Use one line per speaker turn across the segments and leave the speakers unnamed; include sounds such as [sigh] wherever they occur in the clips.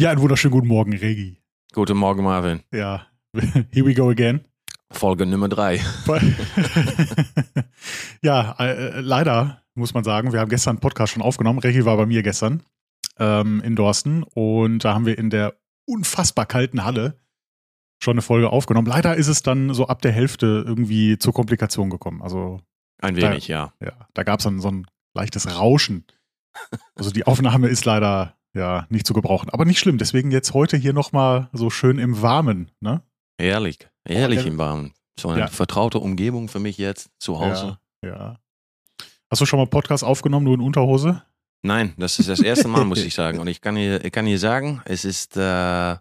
Ja, einen wunderschönen guten Morgen, Regi.
Guten Morgen, Marvin.
Ja, [laughs] here we go again.
Folge Nummer drei. [laughs]
ja, äh, leider muss man sagen, wir haben gestern einen Podcast schon aufgenommen. Regi war bei mir gestern ähm, in Dorsten und da haben wir in der unfassbar kalten Halle schon eine Folge aufgenommen. Leider ist es dann so ab der Hälfte irgendwie zur Komplikation gekommen. Also
Ein wenig,
da,
ja.
ja, da gab es dann so ein leichtes Rauschen. Also die Aufnahme ist leider ja nicht zu gebrauchen. Aber nicht schlimm. Deswegen jetzt heute hier nochmal so schön im Warmen. Ne?
Herrlich
Oh,
im Warmen. So eine
Ja.
vertraute Umgebung für mich jetzt zu Hause.
Ja, ja. Hast du schon mal Podcast aufgenommen, nur in Unterhose?
Nein, das ist das erste Mal, muss ich [laughs] sagen. Und ich kann dir, ich kann dir sagen, es ist, äh,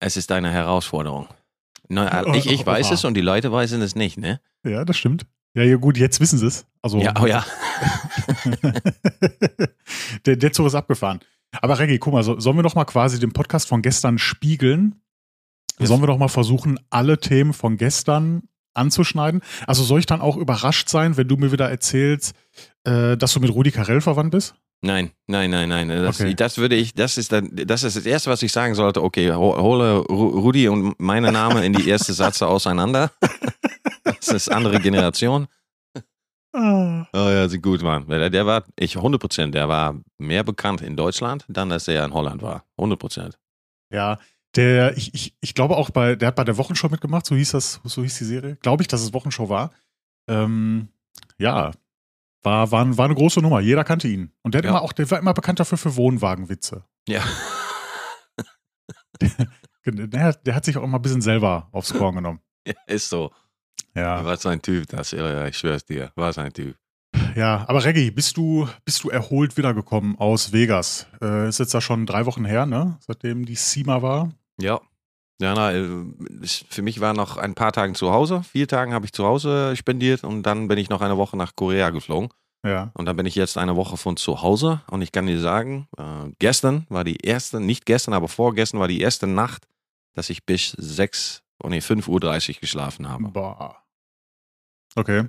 es ist eine Herausforderung. Na, [laughs] ich, ich
oh,
weiß
oh.
es und die Leute wissen es nicht, ne?
Ja, das stimmt. Ja, ja, gut, jetzt wissen sie es. Also,
Ja, oh ja. [laughs]
der, der Zug ist abgefahren. Aber Reggie, guck mal, so, sollen wir doch mal quasi den Podcast von gestern spiegeln?
Ja.
Sollen wir doch mal versuchen, alle Themen von gestern anzuschneiden? Also soll ich dann auch überrascht sein, wenn du mir wieder erzählst, äh, dass du mit Rudi Carell verwandt bist?
Nein, nein, nein, nein. Das,
Okay.
das würde ich, das ist, dann, das ist das Erste, was ich sagen sollte. Okay, ho- hole Ru- Rudi und meine Name in die erste Satze auseinander. [laughs] Das ist andere Generation.
Ah.
Oh ja, sieht gut, Mann. Der, der war, ich 100 Prozent, der war mehr bekannt in Deutschland, dann als er in Holland war. 100 Prozent.
Ja, der, ich, ich, ich glaube auch bei, der hat bei der Wochenshow mitgemacht, so hieß das, so hieß die Serie. Glaube ich, dass es Wochenshow war. Ähm, ja, war, war, war eine große Nummer. Jeder kannte ihn. Und der
Ja.
immer auch, der war immer bekannt dafür für Wohnwagenwitze.
Ja. [laughs] [laughs]
Der, der hat sich auch immer ein bisschen selber aufs Korn genommen.
Ist so.
Ja,
Was ein Typ, das, ja, ja, ich schwör's dir. Was ein Typ.
ja. Aber Reggie, bist du, bist du erholt wiedergekommen aus Vegas? Äh, ist jetzt da schon drei Wochen her, ne? Seitdem die SEMA war.
Ja. Ja, na, äh, es- für mich war noch ein paar Tage zu Hause. Vier Tage habe ich zu Hause spendiert und dann bin ich noch eine Woche nach Korea geflogen.
Ja.
Und dann bin ich jetzt eine Woche von zu Hause und ich kann dir sagen, äh, gestern war die erste, nicht gestern, aber vorgestern war die erste Nacht, dass ich bis 6, oh nee, 5.30 Uhr geschlafen habe.
Boah. Okay.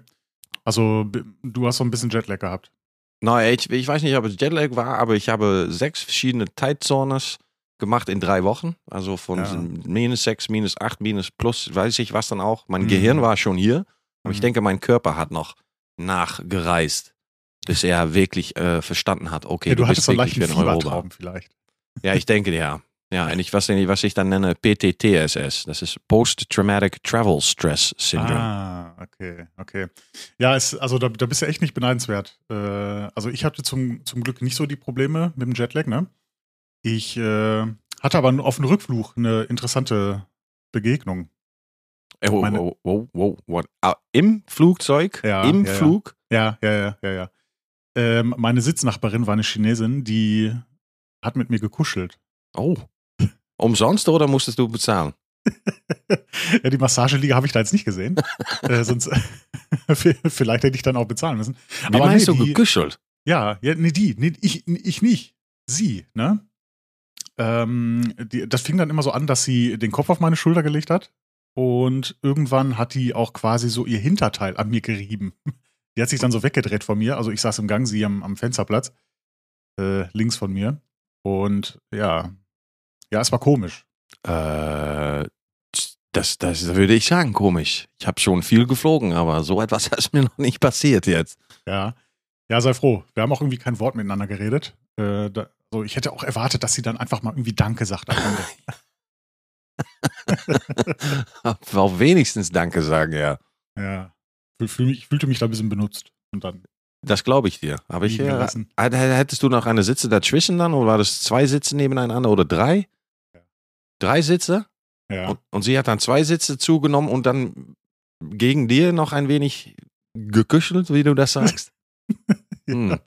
Also, du hast so ein bisschen Jetlag gehabt.
Nein, ich, ich weiß nicht, ob es Jetlag war, aber ich habe sechs verschiedene Zeitzones gemacht in drei Wochen. Also von
Ja.
minus sechs, minus acht, minus plus, weiß ich was dann auch. Mein
Mhm.
Gehirn war schon hier, aber ich
Mhm.
denke, mein Körper hat noch nachgereist, bis er wirklich äh, verstanden hat, okay,
ja, du
bist
hattest so einen
wirklich in Europa.
Fiebertraum vielleicht.
Ja, ich denke ja. Ja, en ich, was, was ich dann nenne PTTSS. Das ist Post-Traumatic Travel Stress Syndrome.
Ah, okay, okay. Ja, es, also da, da bist du echt nicht beneidenswert. Äh, also ich hatte zum, zum Glück nicht so die Probleme mit dem Jetlag, ne? Ich äh, hatte aber auf dem Rückflug eine interessante Begegnung.
Wow,
meine-
wow, wow, wow, what? Ah, Im Flugzeug?
Ja,
Im
ja.
Flug?
Ja, ja, ja, ja, ja. Ähm, meine Sitznachbarin war eine Chinesin, die hat mit mir gekuschelt.
Oh. Umsonst oder musstest du bezahlen? [laughs]
ja, die Massageliege habe ich da jetzt nicht gesehen. [laughs] äh, sonst [laughs] vielleicht hätte ich dann auch bezahlen müssen.
Wie
Aber
meinst
nee,
du
die-
gekuschelt?
Ja, ja, nee, die, nee, ich, ich nicht. Sie, ne? Ähm, die, das fing dann immer so an, dass sie den Kopf auf meine Schulter gelegt hat und irgendwann hat die auch quasi so ihr Hinterteil an mir gerieben. Die hat sich dann so weggedreht von mir. Also ich saß im Gang, sie am, am Fensterplatz, äh, links von mir. Und ja, ja, es war komisch.
Äh, das, das würde ich sagen, komisch. Ich habe schon viel geflogen, aber so etwas [laughs] ist mir noch nicht passiert jetzt.
Ja, ja, sei froh. Wir haben auch irgendwie kein Wort miteinander geredet. Äh, da, so, ich hätte auch erwartet, dass sie dann einfach mal irgendwie Danke sagt am Ende. [laughs]
Auch wenigstens Danke sagen, ja.
Ja. Fühl, fühl mich, ich fühlte mich da ein bisschen benutzt. Und dann
Das glaube ich dir. Aber ich, äh, Hättest du noch eine Sitze dazwischen dann? Oder war das zwei Sitze nebeneinander oder drei?
Ja.
Drei Sitze?
Ja.
Und, und sie hat dann zwei Sitze zugenommen und dann gegen dir noch ein wenig gekuschelt, wie du das sagst. [laughs] Hm.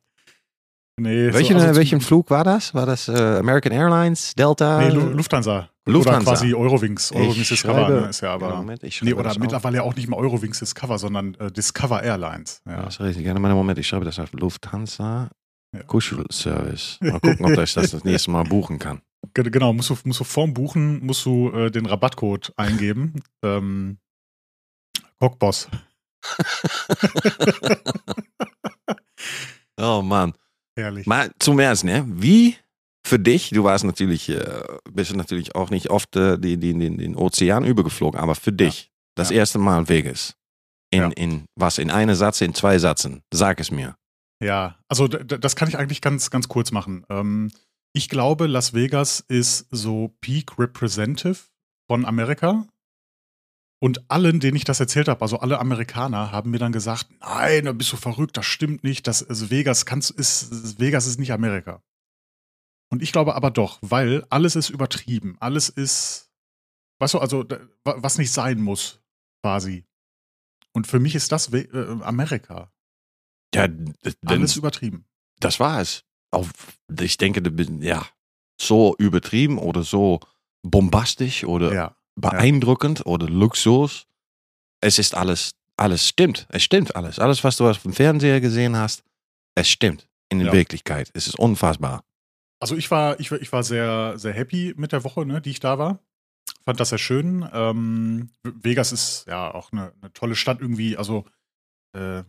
Nee, so,
Welchen,
also
äh,
zum-
welchen Flug war das? War das äh, American Airlines, Delta?
Nee, Lu- Lufthansa.
Lufthansa.
Oder quasi Eurowings. Eurowings
Ich
Discover
schreibe-
ne, ist ja aber.
Moment, ich
Nee, oder mittlerweile auch nicht mehr Eurowings Discover, sondern äh, Discover Airlines.
Ja,
Ja.
das ist richtig. Ja, meine Moment, ich schreibe das auf. Lufthansa
Ja.
Kuschelservice. Mal gucken, ob ich das das nächste Mal buchen kann.
Ge- Genau, musst du, musst du vorm Buchen musst du äh, den Rabattcode eingeben. [laughs] ähm, Cockboss. [laughs]
Oh Mann.
Herrlich.
Mal zum Ernst, ne? Wie für dich, du warst natürlich, äh, bist natürlich auch nicht oft äh, die, die, den, den Ozean übergeflogen, aber für dich, das
Ja.
erste Mal Vegas. In,
Ja.
in was? In einem Satz, in zwei Sätzen? Sag es mir.
Ja, also das kann ich eigentlich ganz, ganz kurz machen. Ähm, ich glaube, Las Vegas ist so Peak Representative von Amerika. Und allen, denen ich das erzählt habe, also alle Amerikaner, haben mir dann gesagt, nein, da bist du verrückt, das stimmt nicht, das also Vegas kannst, ist, Vegas ist nicht Amerika. Und ich glaube aber doch, weil alles ist übertrieben, alles ist, weißt du, also was nicht sein muss, quasi. Und für mich ist das äh, Amerika.
Ja,
Alles übertrieben.
das war es. Auch, ich denke, du bist, ja, so übertrieben oder so bombastisch oder
Ja.
beeindruckend oder Luxus. Es ist alles, alles stimmt. Es stimmt alles. Alles, was du auf dem Fernseher gesehen hast, es stimmt. In der
Ja.
Wirklichkeit. Es ist unfassbar.
Also ich war, ich, war- ich war sehr, sehr happy mit der Woche, ne, die ich da war. Fand das sehr schön. Ähm, Vegas ist ja auch eine, eine tolle Stadt irgendwie, also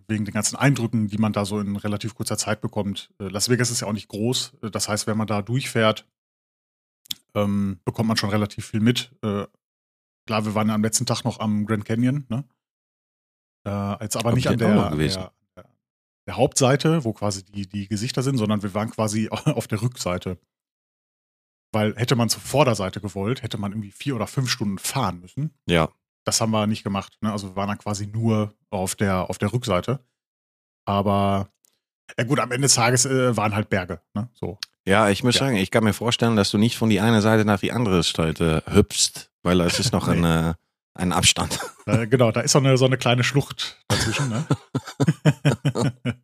wegen den ganzen Eindrücken, die man da so in relativ kurzer Zeit bekommt. Äh, Las Vegas ist ja auch nicht groß. Äh, Das heißt, wenn man da durchfährt, ähm, bekommt man schon relativ viel mit. Äh, klar, wir waren ja am letzten Tag noch am Grand Canyon, ne? Äh, jetzt aber nicht
ich
an der, der, der Hauptseite, wo quasi die, die Gesichter sind, sondern wir waren quasi [laughs] auf der Rückseite. Weil hätte man zur Vorderseite gewollt, hätte man irgendwie vier oder fünf Stunden fahren müssen.
Ja.
Das haben wir nicht gemacht. Ne? Also wir waren dann quasi nur auf der, auf der Rückseite. Aber ja gut, am Ende des Tages äh, waren halt Berge. Ne? So.
Ja, ich muss
Ja.
sagen, ich kann mir vorstellen, dass du nicht von die eine Seite nach die andere Seite hüpfst, weil es ist noch [laughs]
Nee.
ein, äh, ein Abstand.
Äh, genau, da ist so eine, so eine kleine Schlucht dazwischen. Ne? [laughs] [laughs]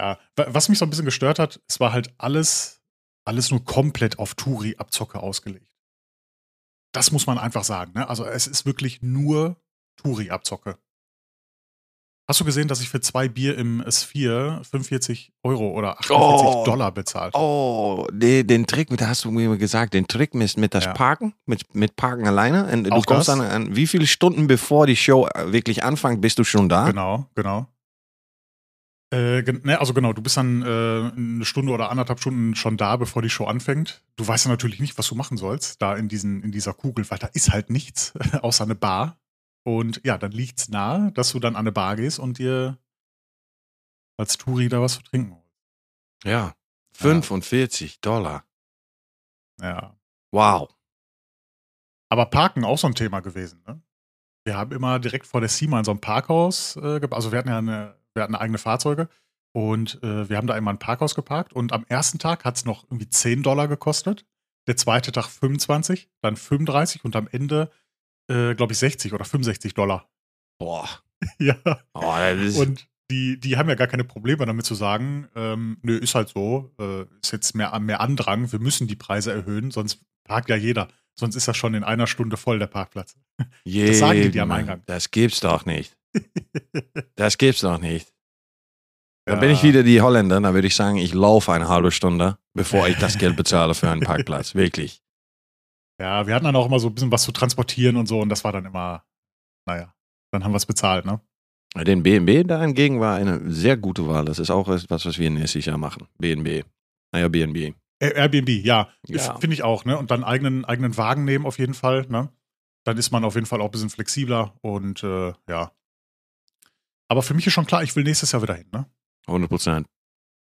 ja, wa- was mich so ein bisschen gestört hat, es war halt alles, alles nur komplett auf Touri-Abzocke ausgelegt. Das muss man einfach sagen. Ne? Also es ist wirklich nur Touri-Abzocke. Hast du gesehen, dass ich für zwei Bier im S4 45 Euro oder 48
Oh.
Dollar bezahlt?
Oh, nee, den Trick, da hast du mir gesagt, den Trick mit, mit das
Ja.
Parken, mit, mit Parken alleine. Und du
Auch
kommst
das?
dann an, wie viele Stunden bevor die Show äh, wirklich anfängt, bist du schon da?
Genau, genau. Äh, ne, also genau, du bist dann äh, eine Stunde oder anderthalb Stunden schon da, bevor die Show anfängt. Du weißt ja natürlich nicht, was du machen sollst, da in, diesen, in dieser Kugel, weil da ist halt nichts [laughs] außer eine Bar. Und ja, dann liegt's nahe, dass du dann an eine Bar gehst und dir als Touri da was zu trinken holst.
Ja. 45 Dollar.
Ja.
Wow.
Aber Parken auch so ein Thema gewesen, ne? Wir haben immer direkt vor der SEMA in so einem Parkhaus, äh, also wir hatten ja eine, wir hatten eigene Fahrzeuge und äh, wir haben da immer ein Parkhaus geparkt und am ersten Tag hat es noch irgendwie 10 Dollar gekostet, der zweite Tag 25, dann 35 und am Ende, äh, glaube ich, 60 oder 65 Dollar.
Boah. [laughs]
ja.
Oh,
Und die, die haben ja gar keine Probleme damit zu sagen, ähm, nö, ist halt so, äh, ist jetzt mehr, mehr Andrang, wir müssen die Preise erhöhen, sonst parkt ja jeder. Sonst ist das schon in einer Stunde voll, der Parkplatz. das sagen die dir am Eingang.
Das gibt's doch nicht. [laughs] Das gibt's doch nicht. Da
Ja.
bin ich wieder die Holländer, da würde ich sagen, ich laufe eine halbe Stunde, bevor ich das Geld bezahle für einen Parkplatz. Wirklich.
Ja, wir hatten dann auch immer so ein bisschen was zu transportieren und so und das war dann immer, naja, dann haben wir es bezahlt, ne?
Den BNB dahingegen war eine sehr gute Wahl. Das ist auch etwas, was wir nächstes Jahr machen. BNB. Naja, BNB.
Ä- Airbnb, ja,
Ja.
finde ich auch, ne? Und dann eigenen, eigenen Wagen nehmen auf jeden Fall, ne? Dann ist man auf jeden Fall auch ein bisschen flexibler und äh, ja. Aber für mich ist schon klar, ich will nächstes Jahr wieder hin, ne?
100 Prozent.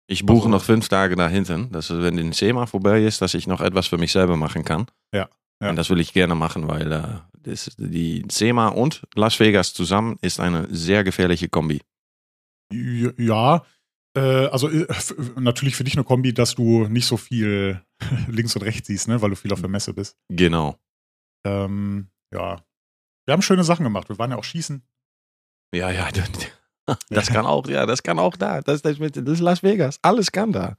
Ich buche
Also-
noch fünf Tage da hinten, dass wenn den SEMA vorbei ist, dass ich noch etwas für mich selber machen kann.
Ja, ja.
Und das will ich gerne machen, weil äh, das, die SEMA und Las Vegas zusammen ist eine sehr gefährliche Kombi.
Ja, äh, also äh, f- natürlich für dich eine Kombi, dass du nicht so viel [laughs] links und rechts siehst, ne? Weil du viel auf der Messe bist.
Genau.
Ähm, ja. Wir haben schöne Sachen gemacht. Wir waren ja auch schießen.
Ja, ja. [laughs] Das kann auch, ja, das kann auch da. Das, das, ist Las Vegas. Alles kann da.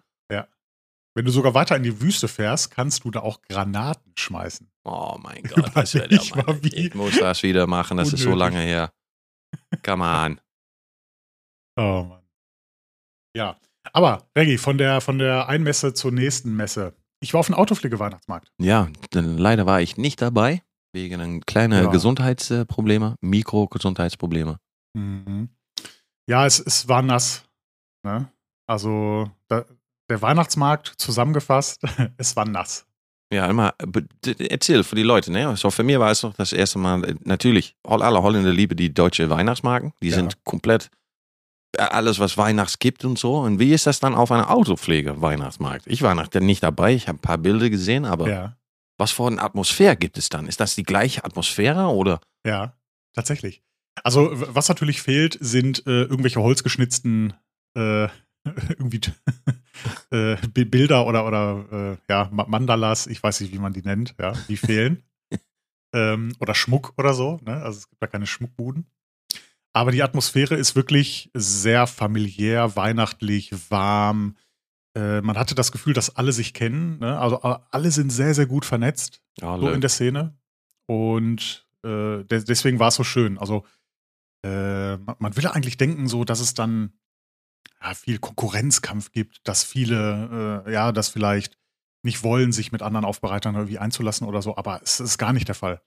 Wenn du sogar weiter in die Wüste fährst, kannst du da auch Granaten schmeißen.
Oh mein [laughs] Gott, das wird ja
Überleg mal,
Ich muss das wieder machen, das ist so
unnötig.
lange her. Come on.
Oh Mann. Ja. Aber, Reggie, von der, von der einen Messe zur nächsten Messe. Ich war auf dem Autopflege-Weihnachtsmarkt.
Ja, denn leider war ich nicht dabei, wegen kleiner
Ja.
Gesundheitsprobleme, Mikrogesundheitsprobleme.
Mhm. Ja, es, es war nass. Ne? Also, da, der Weihnachtsmarkt zusammengefasst, [laughs] es war nass.
Ja, immer, erzähl für die Leute, ne? So für mich war es noch das erste Mal, äh, natürlich, all- alle Holländer lieben die deutsche Weihnachtsmarken. Die
Ja.
sind komplett alles, was Weihnachts gibt und so. Und wie ist das dann auf einer Autopflege-Weihnachtsmarkt? Ich war noch nicht dabei, ich habe ein paar Bilder gesehen, aber
Ja,
was für eine Atmosphäre gibt es dann? Ist das die gleiche Atmosphäre oder?
ja, tatsächlich. Also, was natürlich fehlt, sind äh, irgendwelche holzgeschnitzten äh, [laughs] irgendwie [laughs] äh, Bi- Bilder oder, oder äh, ja, Ma- Mandalas, ich weiß nicht, wie man die nennt, ja, die fehlen. [laughs] ähm, oder Schmuck oder so, ne? Also es gibt da keine Schmuckbuden. Aber die Atmosphäre ist wirklich sehr familiär, weihnachtlich, warm. Äh, man hatte das Gefühl, dass alle sich kennen. Ne? Also a- alle sind sehr, sehr gut vernetzt
Ja,
so in der Szene. Und äh, de deswegen war es so schön. Also äh, man, man will ja eigentlich denken, so, dass es dann ja, viel Konkurrenzkampf gibt, dass viele, äh, ja, das vielleicht nicht wollen, sich mit anderen Aufbereitern irgendwie einzulassen oder so, aber es ist gar nicht der Fall.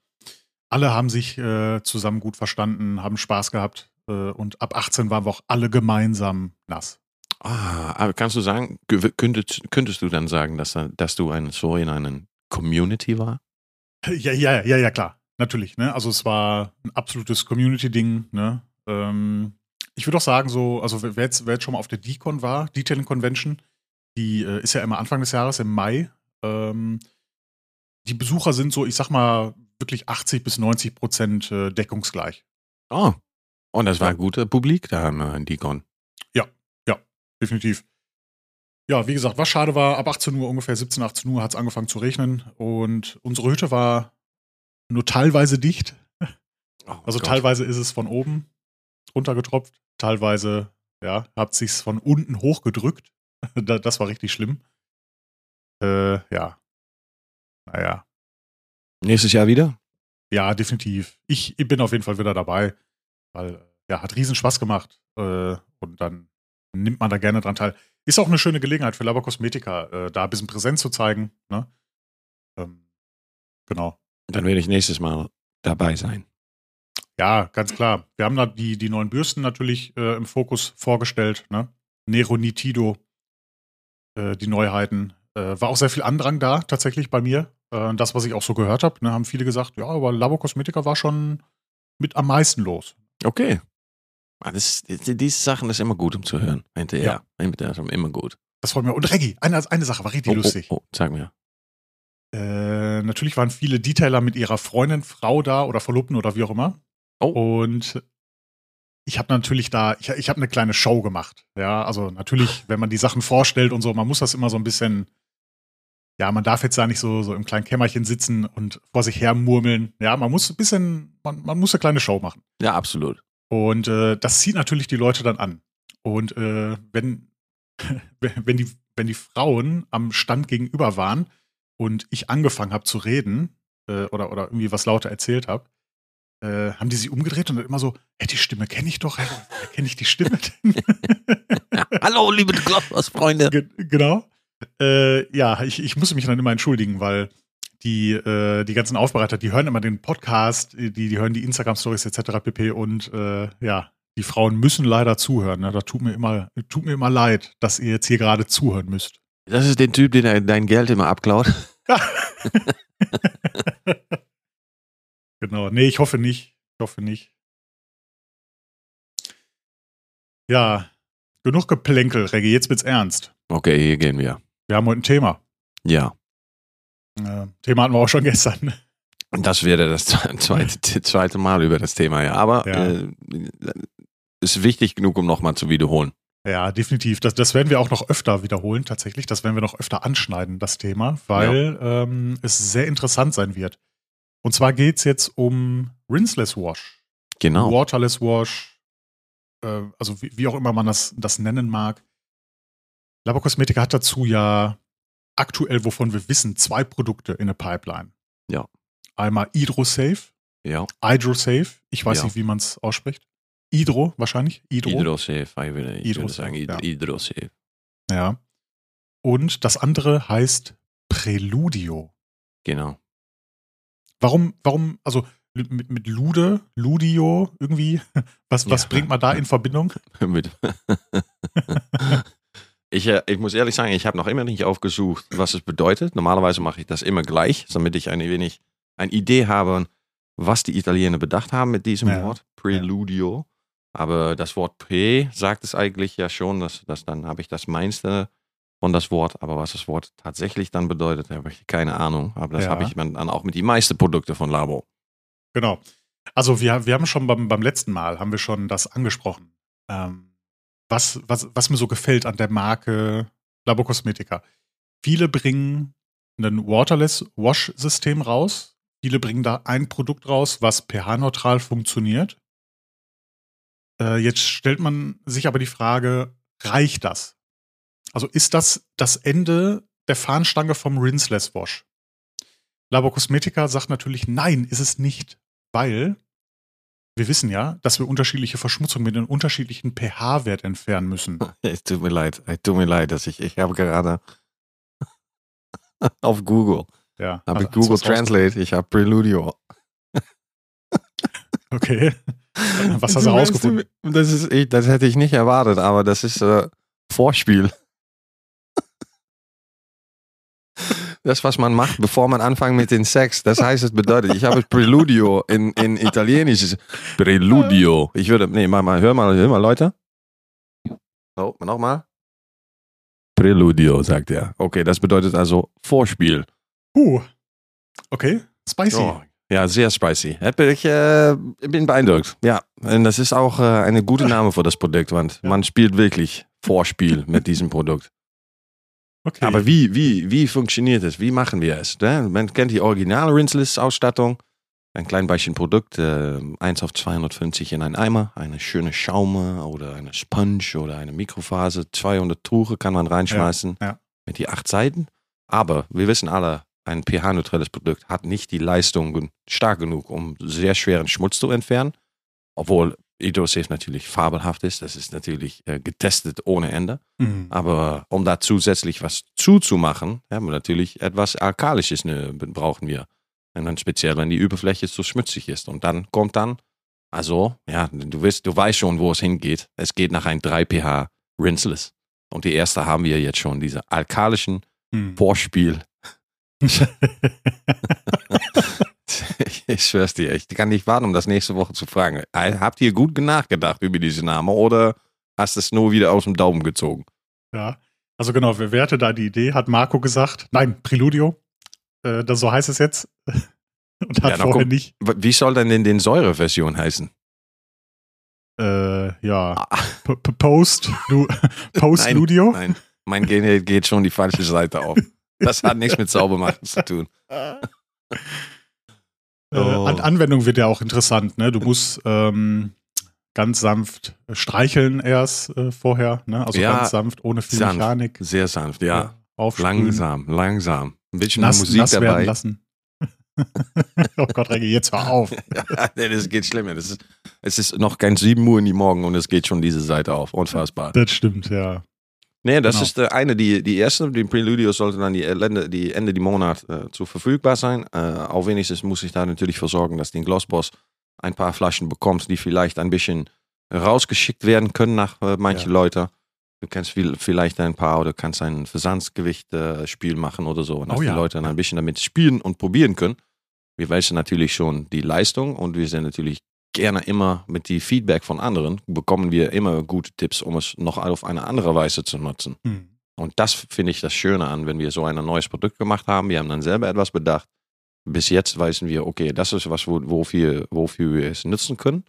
Alle haben sich äh, zusammen gut verstanden, haben Spaß gehabt äh, und ab 18 waren wir auch alle gemeinsam nass.
Ah, aber kannst du sagen, ge- könntest, könntest du dann sagen, dass, da- dass du ein, so in einer Community war?
Ja, ja, ja, ja, klar. Natürlich, ne? Also es war ein absolutes Community-Ding, ne? Ähm, ich würde auch sagen, so, also wer jetzt, wer jetzt schon mal auf der Decon war, Detailing Convention, die äh, ist ja immer Anfang des Jahres, im Mai. Ähm, die Besucher sind so, ich sag mal, wirklich 80 bis 90 Prozent äh, deckungsgleich.
Oh, und das war
Ja.
ein guter Publik da in Deacon.
Definitiv. Ja, wie gesagt, was schade war, ab 18 Uhr, ungefähr 17, 18 Uhr hat es angefangen zu regnen und unsere Hütte war nur teilweise dicht.
Oh,
Also
Gott.
teilweise ist es von oben runtergetropft, teilweise ja, hat sich's von unten hochgedrückt. [laughs] Da- das war richtig schlimm. Äh, ja. Naja.
Nächstes Jahr wieder?
Ja, definitiv. Ich, ich bin auf jeden Fall wieder dabei, weil ja, hat riesen Spaß gemacht. Äh, und dann nimmt man da gerne dran teil. Ist auch eine schöne Gelegenheit für Laba Cosmetica, äh, da ein bisschen Präsenz zu zeigen. Ne? Ähm, genau.
Dann werde ich nächstes Mal dabei sein.
Ja, ganz klar. Wir haben da die, die neuen Bürsten natürlich äh, im Fokus vorgestellt. Ne? Nero Nitido, äh, die Neuheiten. Äh, war auch sehr viel Andrang da, tatsächlich bei mir. Äh, das, was ich auch so gehört habe, ne, haben viele gesagt, ja, aber Labo Cosmetica war schon mit am meisten los.
Okay. Ah, Das, die- diese Sachen ist immer gut, um zu hören. Hinterher. Hinterher ist immer gut.
Das freut mich. Und Reggie, eine, eine Sache war richtig
Oh,
lustig.
oh, oh, sag mir.
Äh, natürlich waren viele Detailer mit ihrer Freundin, Frau da oder Verlobten oder wie auch immer.
Oh.
Und ich habe natürlich da, ich, ich habe eine kleine Show gemacht. Ja, also natürlich, [laughs] wenn man die Sachen vorstellt und so, man muss das immer so ein bisschen, ja, man darf jetzt da nicht so, so im kleinen Kämmerchen sitzen und vor sich her murmeln. Ja, man muss ein bisschen, man, man muss eine kleine Show machen.
Ja, absolut.
Und äh, das zieht natürlich die Leute dann an. Und äh, wenn, [laughs] wenn, die, wenn die Frauen am Stand gegenüber waren und ich angefangen habe zu reden äh, oder, oder irgendwie was lauter erzählt habe, äh, haben die sich umgedreht und dann immer so, hey, die Stimme kenne ich doch, kenne ich die Stimme denn? [laughs]
Hallo, liebe Glossers-Freunde.
Ge genau. Äh, ja, ich, ich musste mich dann immer entschuldigen, weil die, äh, die ganzen Aufbereiter, die hören immer den Podcast, die, die hören die Instagram-Stories etc. pp. Und äh, ja, die Frauen müssen leider zuhören. Ne? Da tut mir immer, tut mir immer leid, dass ihr jetzt hier gerade zuhören müsst.
Das ist der Typ, der dein- dein Geld immer abklaut. [laughs]
genau. Nee, ich hoffe nicht. Ich hoffe nicht. Ja, genug Geplänkel, Reggie. Jetzt wird's ernst.
Okay, hier gehen wir.
Wir haben heute ein Thema.
Ja.
Äh, Thema hatten wir auch schon gestern.
Und das wäre das zweite, zweite Mal über das Thema, ja. Aber
Ja.
Äh, ist wichtig genug, um nochmal zu wiederholen.
Ja, definitiv. Das, das werden wir auch noch öfter wiederholen, tatsächlich. Das werden wir noch öfter anschneiden, das Thema, weil ähm, es sehr interessant sein wird. Und zwar geht es jetzt um Rinseless Wash,
Genau.
Waterless Wash, äh, also wie, wie auch immer man das, das nennen mag. Laborkosmetika hat dazu ja aktuell, wovon wir wissen, zwei Produkte in der Pipeline.
Ja.
Einmal Hydrosafe,
Ja.
Hydrosafe, ich weiß
Ja.
nicht, wie man es ausspricht. Hydro wahrscheinlich, Hydro.
Hydrosafe, ich würde, ich würde
Hydrosafe,
sagen
ja.
Hydrosafe.
Ja. Und das andere heißt Preludio.
Genau.
Warum, warum, also mit, mit Lude, Ludio irgendwie, [laughs] was, was
Ja.
bringt man da in Verbindung? [laughs]
Mit [laughs] Ich, äh, ich muss ehrlich sagen, ich habe noch immer nicht aufgesucht, was es bedeutet. Normalerweise mache ich das immer gleich, damit ich ein wenig eine Idee habe, was die Italiener bedacht haben mit diesem
Ja.
Wort, Preludio. Aber das Wort Pre sagt es eigentlich ja schon, dass, dass dann habe ich das meiste von das Wort. Aber was das Wort tatsächlich dann bedeutet, habe ich keine Ahnung. Aber das
Ja.
habe ich dann auch mit den meisten Produkten von Labo.
Genau. Also wir, wir haben schon beim, beim letzten Mal, haben wir schon das angesprochen. Ähm, was, was, was mir so gefällt an der Marke Labo Cosmetica. Viele bringen ein Waterless Wash System raus. Viele bringen da ein Produkt raus, was pH-neutral funktioniert. Äh, jetzt stellt man sich aber die Frage, reicht das? Also ist das das Ende der Fahnenstange vom Rinseless Wash? Labo Cosmetica sagt natürlich, nein, ist es nicht, weil wir wissen ja, dass wir unterschiedliche Verschmutzungen mit einem unterschiedlichen pH-Wert entfernen müssen. [laughs]
Es tut mir leid, es tut mir leid, dass ich, ich habe gerade [laughs] auf Google,
Ja,
habe ich
hast
Google
raus-
Translate, ich habe Preludio.
Okay. [laughs] Was hast
Du
du rausgefunden?
Das, ist, ich, das hätte ich nicht erwartet, aber das ist äh, Vorspiel. Das, was man macht, bevor man anfängt mit den Sex. Das heißt, es bedeutet, ich habe Preludio in, in Italienisch. Preludio. Ich würde, nee, mal, mal, hör mal, hör mal, Leute. Oh, nochmal. Preludio, sagt er. Okay, das bedeutet also Vorspiel.
Uh. Okay. Spicy.
Oh, ja, sehr spicy. Ich äh, bin beeindruckt. Ja, und das ist auch äh, eine gute Name für das Produkt, want
Ja.
man spielt wirklich Vorspiel mit diesem Produkt.
Okay.
Aber wie, wie, wie funktioniert es? Wie machen wir es? Ne? Man kennt die originale Rinseless-Ausstattung. Ein klein bisschen Produkt, äh, 1 auf 250 in einen Eimer, eine schöne Schaume oder eine Sponge oder eine Mikrofaser, 200 Tuche kann man reinschmeißen
Ja, ja.
mit die acht Seiten. Aber wir wissen alle, ein pH-neutrales Produkt hat nicht die Leistung stark genug, um sehr schweren Schmutz zu entfernen. Obwohl Hydrosafe natürlich fabelhaft ist. Das ist natürlich äh, getestet ohne Ende.
Mhm.
Aber um da zusätzlich was zuzumachen, haben wir natürlich etwas Alkalisches ne, brauchen wir. Und dann speziell, wenn die Überfläche zu schmutzig ist. Und dann kommt dann, also, ja, du, weißt, du weißt schon, wo es hingeht. Es geht nach ein 3 pH Rinseless. Und die erste haben wir jetzt schon, diese alkalischen
Mhm.
Vorspiel. [laughs] [laughs] ich schwör's dir, ich kann nicht warten, um das nächste Woche zu fragen. Habt ihr gut nachgedacht über diese Namen oder hast du es nur wieder aus dem Daumen gezogen?
Ja. Also genau, wer wer hatte da die Idee? Hat Marco gesagt? Nein, Preludio. Äh, das, so heißt es jetzt. [laughs] Und hat
Ja,
vorher
guck.
nicht.
Wie soll denn den Säureversion heißen?
Äh, ja.
Ah.
Post. Lu [laughs] Post
Nein,
Ludio.
Nein, mein Gene geht schon die falsche Seite auf. [laughs] Das hat nichts mit Saubermachen zu tun.
Äh,
Oh.
An Anwendung wird ja auch interessant, ne? Du musst ähm, ganz sanft streicheln erst äh, vorher, ne? Also
Ja,
ganz sanft, ohne viel
sanft.
Mechanik.
Sehr sanft, ja.
Aufsprühen,
Langsam, langsam. Ein bisschen
nass,
Musik
nass werden
dabei.
lassen. [laughs] oh Gott, Reggie, jetzt hör auf. [laughs]
Ja, nee, das geht schlimmer. Das ist, es ist noch kein 7 Uhr in die Morgen und es geht schon diese Seite auf. Unfassbar.
Das stimmt, ja.
Nee, das
Genau.
ist der eine, die, die erste, die Preludio sollte dann die Ende, die Ende die Monat äh, zu verfügbar sein. Äh, auch wenigstens muss ich da natürlich versorgen, dass den Glossboss ein paar Flaschen bekommt, die vielleicht ein bisschen rausgeschickt werden können nach äh, manche
Ja.
Leute. Du kannst viel, vielleicht ein paar oder kannst ein Versandsgewicht-Spiel machen oder so, dass
Oh ja.
die Leute dann ein bisschen damit spielen und probieren können. Wir wissen natürlich schon die Leistung und wir sind natürlich gerne immer mit die Feedback von anderen, bekommen wir immer gute Tipps, um es noch auf eine andere Weise zu nutzen.
Hm.
Und das finde ich das Schöne an, wenn wir so ein neues Produkt gemacht haben. Wir haben dann selber etwas bedacht. Bis jetzt wissen wir, okay, das ist was, wo- wofür, wofür wir es nutzen können.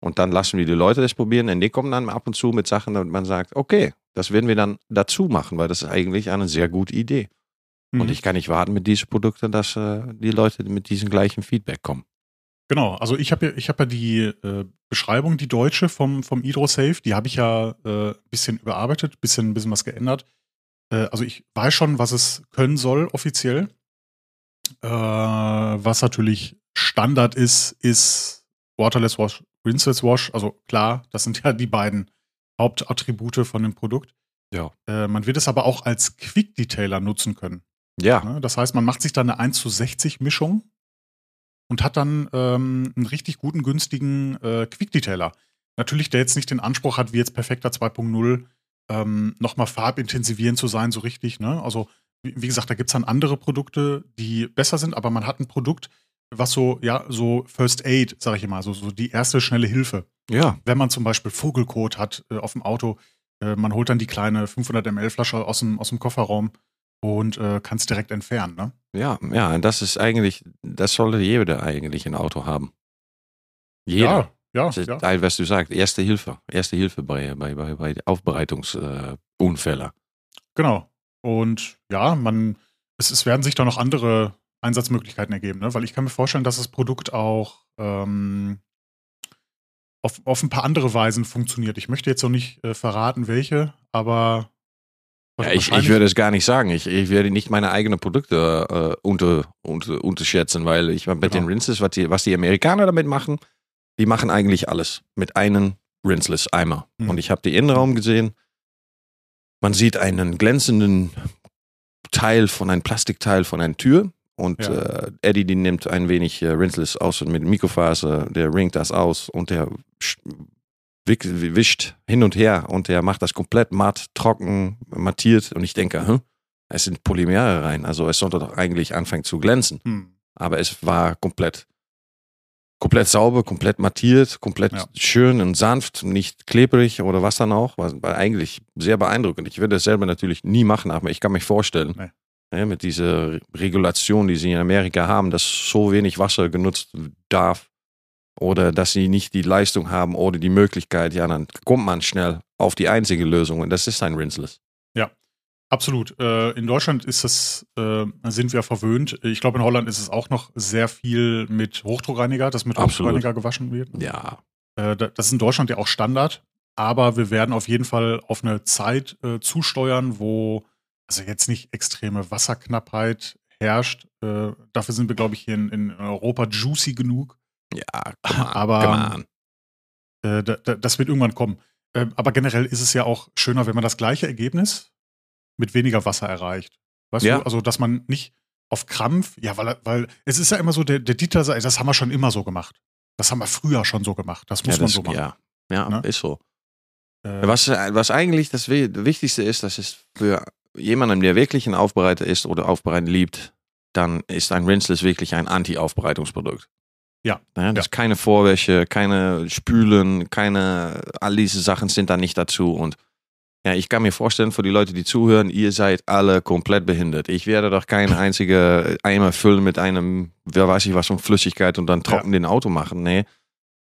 Und dann lassen wir die Leute das probieren und die kommen dann ab und zu mit Sachen, und man sagt, okay, das werden wir dann dazu machen, weil das ist eigentlich eine sehr gute Idee. Und
Mhm.
ich kann nicht warten mit diesen Produkten, dass äh, die Leute mit diesem gleichen Feedback kommen.
Genau, also ich habe ja, ich hab ja die äh, Beschreibung, die deutsche vom, vom HydroSafe, die habe ich ja ein äh, bisschen überarbeitet, bisschen, bisschen was geändert. Äh, also ich weiß schon, was es können soll offiziell. Äh, was natürlich Standard ist, ist Waterless Wash, Rinseless Wash. Also klar, das sind ja die beiden Hauptattribute von dem Produkt.
Ja.
Äh, man wird es aber auch als Quick Detailer nutzen können.
Ja,
Ne? Das heißt, man macht sich dann eine 1 zu 60 Mischung und hat dann ähm, einen richtig guten, günstigen äh, Quick Detailer. Natürlich, der jetzt nicht den Anspruch hat, wie jetzt Perfekter 2.0, ähm, nochmal farbintensivierend zu sein, so richtig. Ne? Also, wie, wie gesagt, da gibt es dann andere Produkte, die besser sind, aber man hat ein Produkt, was so, ja, so First Aid, sage ich immer, so, so die erste schnelle Hilfe.
Ja.
Wenn man zum Beispiel Vogelkot hat äh, auf dem Auto, äh, man holt dann die kleine 500 ml Flasche aus dem, aus dem Kofferraum und äh, kann es direkt entfernen, ne?
Ja, ja, das ist eigentlich, das sollte jeder eigentlich ein Auto haben. Jeder.
Ja, ja,
Das ist
ja.
Teil, was du sagst, erste Hilfe. Erste Hilfe bei, bei, bei, bei Aufbereitungsunfällen.
Genau. Und ja, man, es, es werden sich da noch andere Einsatzmöglichkeiten ergeben, ne? weil ich kann mir vorstellen, dass das Produkt auch ähm, auf, auf ein paar andere Weisen funktioniert. Ich möchte jetzt noch nicht äh, verraten, welche, aber
Ja, ich, ich würde es gar nicht sagen. Ich, ich werde nicht meine eigenen Produkte äh, unter, unter, unterschätzen, weil ich mit
Genau.
den Rinses, was die, was die Amerikaner damit machen, die machen eigentlich alles mit einem Rinseless-Eimer.
Mhm.
Und ich habe den Innenraum gesehen. Man sieht einen glänzenden Teil von einem Plastikteil von einer Tür. Und
Ja.
äh, Eddie, die nimmt ein wenig äh, Rinseless aus und mit Mikrofaser, der ringt das aus und der wischt hin und her und der macht das komplett matt, trocken, mattiert. Und ich denke, hm, es sind Polymere rein. Also es sollte doch eigentlich anfangen zu glänzen.
Hm.
Aber es war komplett, komplett sauber, komplett mattiert, komplett
Ja.
schön und sanft, nicht klebrig oder was dann auch. War, war eigentlich sehr beeindruckend. Ich würde es selber natürlich nie machen, aber ich kann mich vorstellen,
Nee.
ja, mit dieser Regulation, die sie in Amerika haben, dass so wenig Wasser genutzt darf oder dass sie nicht die Leistung haben oder die Möglichkeit, ja, dann kommt man schnell auf die einzige Lösung und das ist ein Rinseless.
Absolut. Äh, in Deutschland ist es, äh, sind wir verwöhnt. Ich glaube, in Holland ist es auch noch sehr viel mit Hochdruckreiniger, dass mit
Absolut.
Hochdruckreiniger gewaschen wird.
Ja,
Äh, da- das ist in Deutschland ja auch Standard, aber wir werden auf jeden Fall auf eine Zeit äh, zusteuern, wo also jetzt nicht extreme Wasserknappheit herrscht. Äh, dafür sind wir, glaube ich, hier in, in Europa juicy genug.
Ja, on,
Aber-. Äh, da, da, das wird irgendwann kommen. Äh, aber generell ist es ja auch schöner, wenn man das gleiche Ergebnis mit weniger Wasser erreicht. Weißt
Ja.
du, also dass man nicht auf Krampf, ja, weil, weil es ist ja immer so, der, der Dieter sagt, das haben wir schon immer so gemacht. Das haben wir früher schon so gemacht. Das muss
ja,
man
das,
so machen.
Ja, ja
Ne?
ist so.
Äh,
Was, was eigentlich das Wi- Wichtigste ist, das ist für jemanden, der wirklich ein Aufbereiter ist oder Aufbereiten liebt, dann ist ein Rinseless wirklich ein Anti-Aufbereitungsprodukt.
Ja.
das
Ja.
ist keine Vorwäsche, keine Spülen, keine, all diese Sachen sind da nicht dazu und ja, ich kann mir vorstellen, für die Leute, die zuhören, ihr seid alle komplett behindert. Ich werde doch kein [laughs] einziger Eimer füllen mit einem, wer weiß ich was von Flüssigkeit und dann trocken den Auto machen. Nee.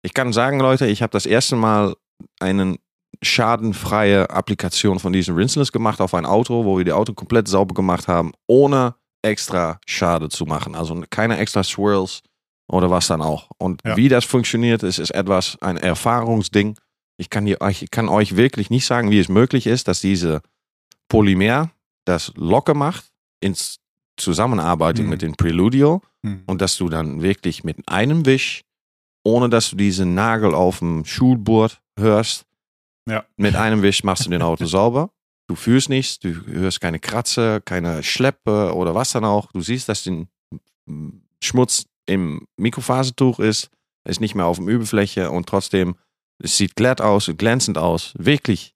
Ich kann sagen, Leute, ich habe das erste Mal einen schadenfreie Applikation von diesem Rinseless gemacht auf ein Auto, wo wir die Auto komplett sauber gemacht haben, ohne extra Schade zu machen. Also keine extra Swirls oder was dann auch. Und
Ja.
wie das funktioniert, ist, ist etwas ein Erfahrungsding. Ich kann, hier, ich kann euch wirklich nicht sagen, wie es möglich ist, dass diese Polymer das locker macht ins Zusammenarbeitung
Mhm.
mit dem Preludio
hm.
und dass du dann wirklich mit einem Wisch, ohne dass du diesen Nagel auf dem Schulbord hörst,
Ja.
mit einem Wisch machst du den Auto [laughs] sauber. Du fühlst nichts, du hörst keine Kratze, keine Schleppe oder was dann auch. Du siehst, dass der Schmutz im Mikrofasertuch ist, ist nicht mehr auf dem Überfläche und trotzdem, es sieht glatt aus, glänzend aus. Wirklich,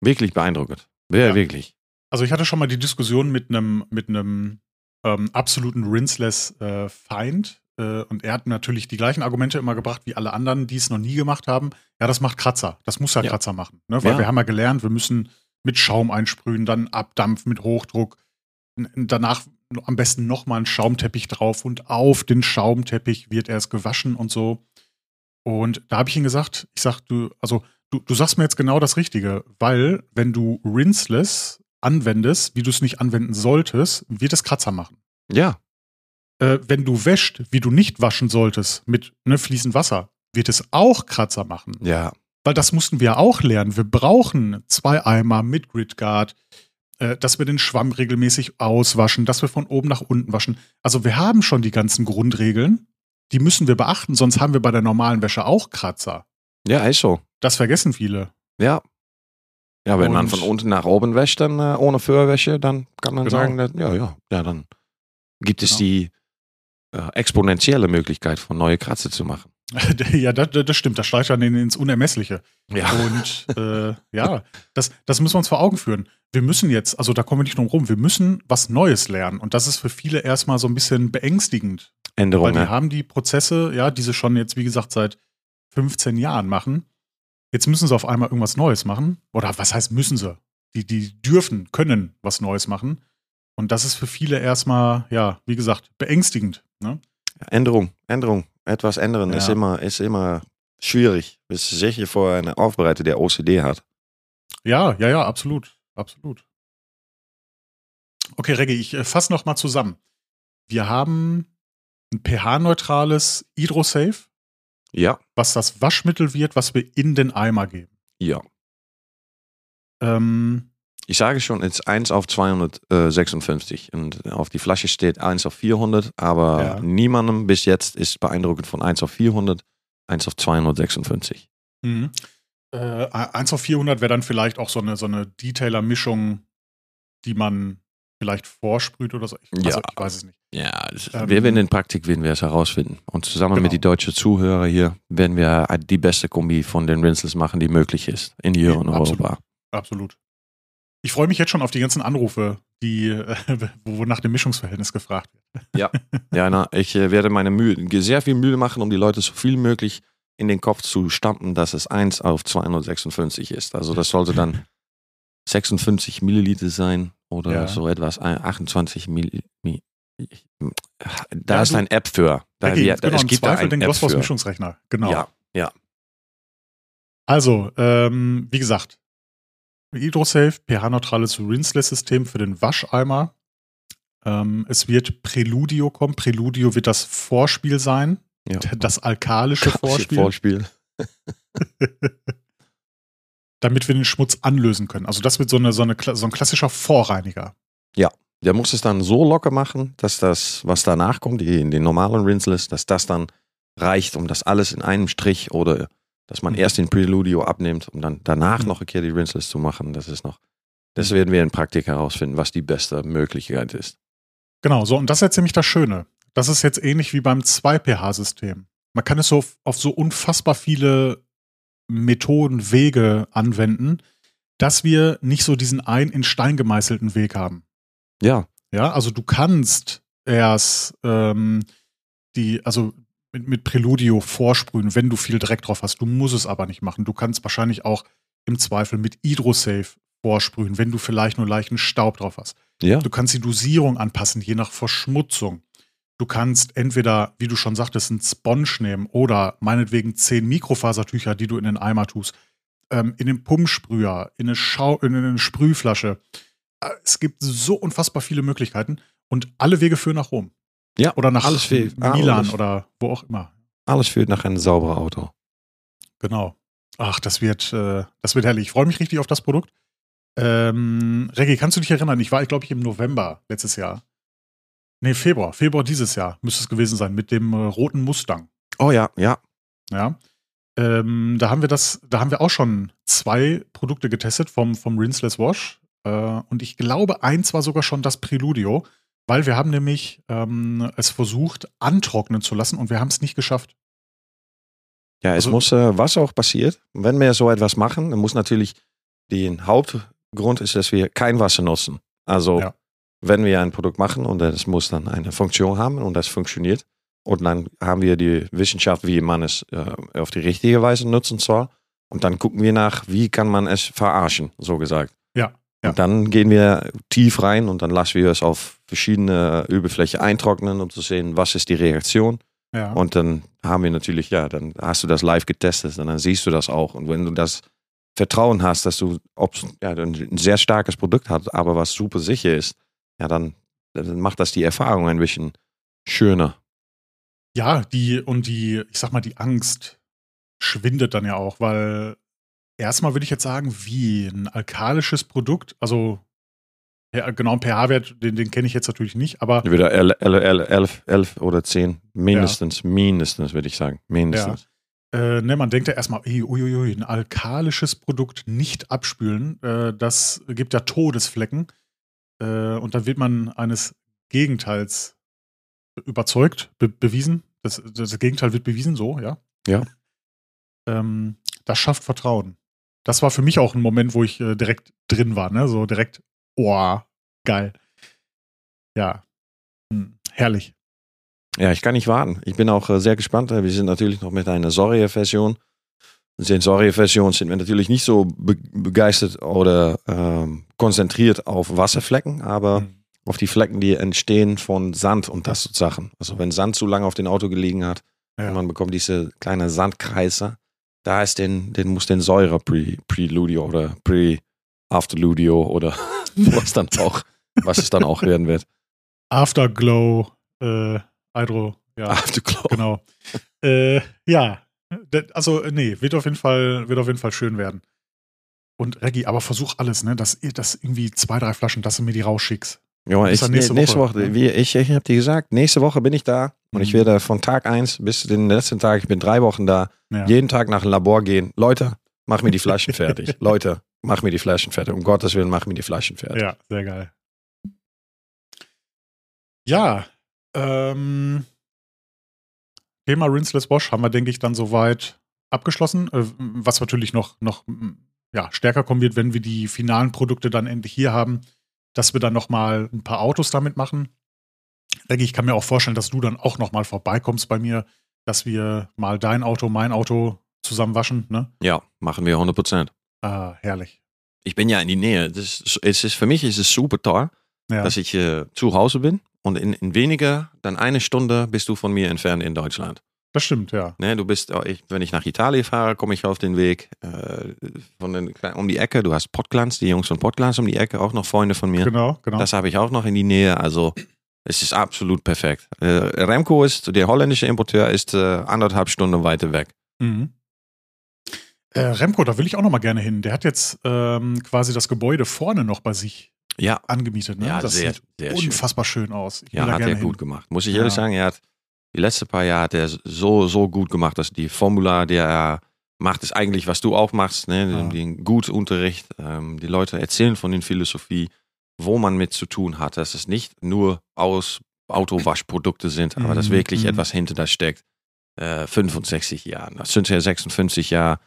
wirklich beeindruckend. Ja,
Ja.
wirklich.
Also ich hatte schon mal die Diskussion mit einem mit einem ähm, absoluten rinseless äh, Feind äh, und er hat natürlich die gleichen Argumente immer gebracht wie alle anderen, die es noch nie gemacht haben. Ja, das macht Kratzer. Das muss ja,
Ja.
Kratzer machen, ne? weil
Ja.
wir haben ja gelernt, wir müssen mit Schaum einsprühen, dann abdampfen mit Hochdruck, danach am besten nochmal einen Schaumteppich drauf und auf den Schaumteppich wird erst gewaschen und so. Und da habe ich ihm gesagt, ich sag, du, also du, du sagst mir jetzt genau das Richtige, weil wenn du rinseless anwendest, wie du es nicht anwenden solltest, wird es Kratzer machen.
Ja,
Äh, wenn du wäscht, wie du nicht waschen solltest, mit ne, fließend Wasser, wird es auch Kratzer machen.
ja,
Weil das mussten wir auch lernen. Wir brauchen zwei Eimer mit Gridguard, äh, dass wir den Schwamm regelmäßig auswaschen, dass wir von oben nach unten waschen. Also wir haben schon die ganzen Grundregeln, die müssen wir beachten, sonst haben wir bei der normalen Wäsche auch Kratzer.
ja, ist so.
Das vergessen viele.
Ja. Ja, wenn man
Und-
von unten nach oben wäscht, dann äh, ohne Vorwäsche, dann kann man
Genau.
sagen, dass, ja, ja, ja, dann gibt es
Genau.
die äh, exponentielle Möglichkeit von neue Kratzer zu machen. [laughs]
ja, das, das stimmt. Das steigt dann ins Unermessliche.
Ja.
Und äh, ja, das, das müssen wir uns vor Augen führen. Wir müssen jetzt, also da kommen wir nicht drum rum, wir müssen was Neues lernen. Und das ist für viele erstmal so ein bisschen beängstigend. Weil
Änderungen.
die haben die Prozesse, ja, die sie schon jetzt, wie gesagt, seit 15 Jahren machen. Jetzt müssen sie auf einmal irgendwas Neues machen. Oder was heißt müssen sie? Die, die dürfen, können was Neues machen. Und das ist für viele erstmal, ja, wie gesagt, beängstigend. Ne?
Änderung, Änderung. Etwas ändern
Ja.
ist, immer, ist immer schwierig. Ist sicher für einen Aufbereiter, der OCD hat.
Ja, ja, ja, absolut. Absolut. Okay, Reggie, ich äh, fasse noch mal zusammen. Wir haben ein pH-neutrales Hydrosafe,
Ja,
was das Waschmittel wird, was wir in den Eimer geben.
ja.
Ähm,
Ich sage schon, es ist 1 auf 256 und auf die Flasche steht 1 auf 400, aber
Ja.
niemandem bis jetzt ist beeindruckend von 1 auf 400, 1 auf 256.
mhm. äh, 1 auf 400 wäre dann vielleicht auch so eine, so eine Detailer-Mischung, die man vielleicht vorsprüht oder so. Ich, also,
Ja.
ich weiß es nicht.
Ja,
Ähm,
wir werden in Praktik werden wir es herausfinden. Und zusammen
Genau.
mit den deutschen Zuhörern hier werden wir die beste Kombi von den Rinsels machen, die möglich ist in hier
Ja, absolut.
Europa.
Absolut. Ich freue mich jetzt schon auf die ganzen Anrufe, die, äh, [laughs] wo nach dem Mischungsverhältnis gefragt wird. [laughs]
Ja, na, ich äh, werde meine Mühe, sehr viel Mühe machen, um die Leute so viel möglich in den Kopf zu stampen, dass es 1 auf 256 ist. Also das sollte dann [laughs] 56 Milliliter sein oder
Ja.
so etwas, äh, 28 Milliliter. Da
Ja,
ist ein App für. Da,
Okay,
ja,
genau,
es
im
gibt da
Zweifel
ein
den
App
Glossboss
für.
Mischungsrechner. Genau.
Ja, ja.
Also, ähm, wie gesagt, Hydrosafe, pH-neutrales Rinseless-System für den Wascheimer. Ähm, es wird Preludio kommen. Preludio wird das Vorspiel sein.
ja.
Das alkalische Vorspiel,
Vorspiel. [laughs] [laughs]
damit wir den Schmutz anlösen können. Also das wird so, eine, so, eine, so ein klassischer Vorreiniger.
Der muss es dann so locker machen, dass das, was danach kommt, die in den normalen Rinsels, dass das dann reicht, um das alles in einem Strich oder dass man erst den Preludio abnimmt, um dann danach
Mhm.
noch die Rinsels zu machen. Das ist noch, das werden wir in Praktik herausfinden, was die beste Möglichkeit ist.
Genau, so, und das ist jetzt nämlich das Schöne. Das ist jetzt ähnlich wie beim 2-pH-System. Man kann es so auf, auf so unfassbar viele Methoden, Wege anwenden, dass wir nicht so diesen ein in Stein gemeißelten Weg haben.
Ja,
Ja, also du kannst erst ähm, die, also mit, mit Preludio vorsprühen, wenn du viel Dreck drauf hast. Du musst es aber nicht machen. Du kannst wahrscheinlich auch im Zweifel mit Hydrosafe vorsprühen, wenn du vielleicht nur leichten Staub drauf hast.
ja,
Du kannst die Dosierung anpassen, je nach Verschmutzung. Du kannst entweder, wie du schon sagtest, einen Sponge nehmen oder meinetwegen zehn Mikrofasertücher, die du in den Eimer tust, ähm, in den Pumpsprüher, in eine, Schau in eine Sprühflasche. Äh, Es gibt so unfassbar viele Möglichkeiten und alle Wege führen nach Rom.
Ja,
Oder nach
alles führt-
Milan
alles.
oder wo auch immer.
alles führt nach einem sauberen Auto.
Genau. Ach, das wird, äh, das wird herrlich. Ich freue mich richtig auf das Produkt. Ähm, Reggie, kannst du dich erinnern? Ich war, glaube ich, im November letztes Jahr. Nee, Februar. Februar dieses Jahr müsste es gewesen sein, mit dem äh, roten Mustang.
Oh ja, ja,
Ja. Ähm, da haben wir das, da haben wir auch schon zwei Produkte getestet vom, vom Rinseless Wash. Äh, und ich glaube, eins war sogar schon das Preludio, weil wir haben nämlich ähm, es versucht, antrocknen zu lassen und wir haben es nicht geschafft.
Ja, es
Also-
muss, äh, was auch passiert, wenn wir so etwas machen, dann muss natürlich den Hauptgrund ist, dass wir kein Wasser nutzen. Also,
Ja.
wenn wir ein Produkt machen und es muss dann eine Funktion haben und das funktioniert, und dann haben wir die Wissenschaft, wie man es äh, auf die richtige Weise nutzen soll. Und dann gucken wir nach, wie kann man es verarschen, so gesagt.
Ja,
dann gehen wir tief rein und dann lassen wir es auf verschiedene Oberflächen eintrocknen, um zu sehen, was ist die Reaktion.
Ja.
Und dann haben wir natürlich, ja, dann hast du das live getestet und dann siehst du das auch. Und wenn du das Vertrauen hast, dass du ob, ja, ein sehr starkes Produkt hast, aber was super sicher ist, ja, dann, dann macht das die Erfahrung ein bisschen schöner.
Ja, die und die, ich sag mal, die Angst schwindet dann ja auch, weil erstmal würde ich jetzt sagen, wie ein alkalisches Produkt, also ja, genau, ein pH-Wert, den, den kenne ich jetzt natürlich nicht, aber
Wieder 11, 11 oder 10, mindestens, mindestens würde ich sagen, mindestens.
äh, ne, man denkt ja erstmal, uiuiui, ein alkalisches Produkt nicht abspülen, äh, das gibt ja Todesflecken. Äh, und dann wird man eines Gegenteils überzeugt, be bewiesen. Das, das Gegenteil wird bewiesen, so, ja.
Ja.
ähm, das schafft Vertrauen. Das war für mich auch ein Moment, wo ich äh, direkt drin war, ne? So direkt, oh, geil. Ja. Hm, herrlich.
Ja, ich kann nicht warten. Ich bin auch äh, sehr gespannt. Wir sind natürlich noch mit einer Sorry-Version. Sensorie-Version sind wir natürlich nicht so be begeistert oder ähm, konzentriert auf Wasserflecken, aber
Mhm.
auf die Flecken, die entstehen von Sand und das so Sachen. Also wenn Sand zu lange auf dem Auto gelegen hat
Ja.
man bekommt diese kleine Sandkreise, da ist den, den muss den Säure Pre- Preludio oder Pre-Afterludio oder [laughs] was dann auch, was es dann auch werden wird.
Afterglow, äh, Hydro, ja,
Afterglow.
genau. äh, ja, also nee, wird auf jeden Fall, wird auf jeden Fall schön werden. Und Reggie, aber versuch alles, ne, dass ihr das irgendwie zwei, drei Flaschen, dass du mir die rausschickst.
Ja, ich, nächste,
nächste
Woche.
Woche, ne?
wie, ich, ich habe dir gesagt, nächste Woche bin ich da und ich
Mhm.
werde von Tag 1 bis den letzten Tag, ich bin drei Wochen da,
Ja.
jeden Tag nach dem Labor gehen. Leute, mach mir die [laughs] Flaschen fertig. Leute, mach mir die Flaschen fertig. Um Gottes Willen, mach mir die Flaschen fertig.
Ja, sehr geil. Ja, ähm, Thema Rinseless Wash haben wir, denke ich, dann soweit abgeschlossen. Äh, was natürlich noch, noch ja, stärker kommen wird, wenn wir die finalen Produkte dann endlich hier haben, dass wir dann noch mal ein paar Autos damit machen. Denke ich, kann mir auch vorstellen, dass du dann auch noch mal vorbeikommst bei mir, dass wir mal dein Auto, mein Auto zusammen waschen. Ne?
Ja, machen wir 100 Prozent.
Ah, herrlich.
Ich bin ja in die Nähe. Das ist, es ist, für mich ist es super toll,
Ja,
dass ich äh, zu Hause bin und in, in weniger dann eine Stunde bist du von mir entfernt in Deutschland.
Das stimmt, ja.
Ne, du bist, oh, ich, wenn ich nach Italien fahre, komme ich auf den Weg äh, von den, um die Ecke. Du hast Podglanz, die Jungs von Podglanz um die Ecke, auch noch Freunde von mir.
Genau, genau.
Das habe ich auch noch in die Nähe. Also es ist absolut perfekt. Äh, Remco ist, der holländische Importeur, ist äh, anderthalb Stunden weiter weg.
Mhm. Äh, Remco, da will ich auch noch mal gerne hin. Der hat jetzt ähm, quasi das Gebäude vorne noch bei sich
Ja,
angemietet. Ne?
ja
das
sehr,
sieht
sehr schön.
unfassbar schön aus. Ich
Ja, hat er
hin.
gut gemacht. Muss ich
Ja.
ehrlich sagen, er hat die letzten paar Jahre hat er so, so gut gemacht, dass die Formular, der er macht, ist eigentlich, was du auch machst, ne?
Ja.
Den gut Unterricht. Ähm, die Leute erzählen von den Philosophie, wo man mit zu tun hat, dass es nicht nur aus Autowaschprodukte sind, aber dass
Mhm,
wirklich
mhm.
etwas hinter da steckt. Äh, 65 Jahre, das sind ja 56 Jahre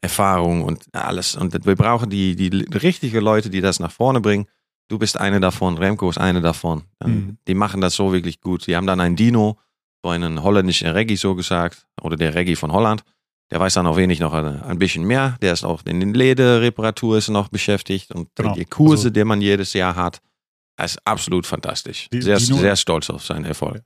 Erfahrung und alles. Und wir brauchen die, die richtigen Leute, die das nach vorne bringen. Du bist eine davon, Remco ist eine davon.
Mhm.
Die machen das so wirklich gut. Die haben dann einen Dino, so einen holländischen Reggae so gesagt, oder der Reggae von Holland. Der weiß dann auch wenig noch ein, ein bisschen mehr. Der ist auch in den Lederreparatur ist noch beschäftigt und
Genau.
die Kurse,
Also-
die man jedes Jahr hat, ist absolut fantastisch.
Die-
sehr,
Dino-
sehr stolz auf seinen Erfolg.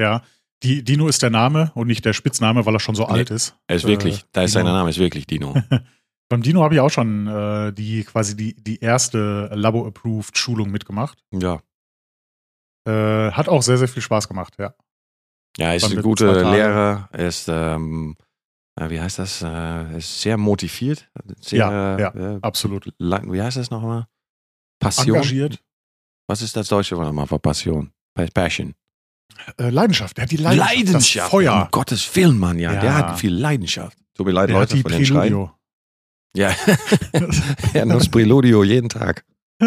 Ja, die, Dino ist der Name und nicht der Spitzname, weil er schon so
Nee,
alt ist.
Er ist wirklich,
Äh,
da ist sein Name, ist wirklich Dino. [laughs]
Beim Dino habe ich auch schon äh, die quasi die, die erste Labo-Approved Schulung mitgemacht.
ja.
Äh, hat auch sehr, sehr viel Spaß gemacht, ja.
Ja, er ist ein guter. Lehrer. Er ist, ähm, äh, wie heißt das? Äh, er ist sehr motiviert. Sehr,
Ja, ja.
äh,
Absolut.
le- wie heißt das nochmal? Passion.
Engagiert.
Was ist das deutsche Wort nochmal für Passion? Pa- Passion.
Äh, Leidenschaft. Er hat die Leidenschaft. Das Feuer.
Um Gottes Willen, Mann, ja.
Ja.
Der hat viel Leidenschaft. Tut mir leid,
Er hat
Leute,
die
von den Schreien. Ja, [laughs] er nutzt Preludio jeden Tag. [laughs]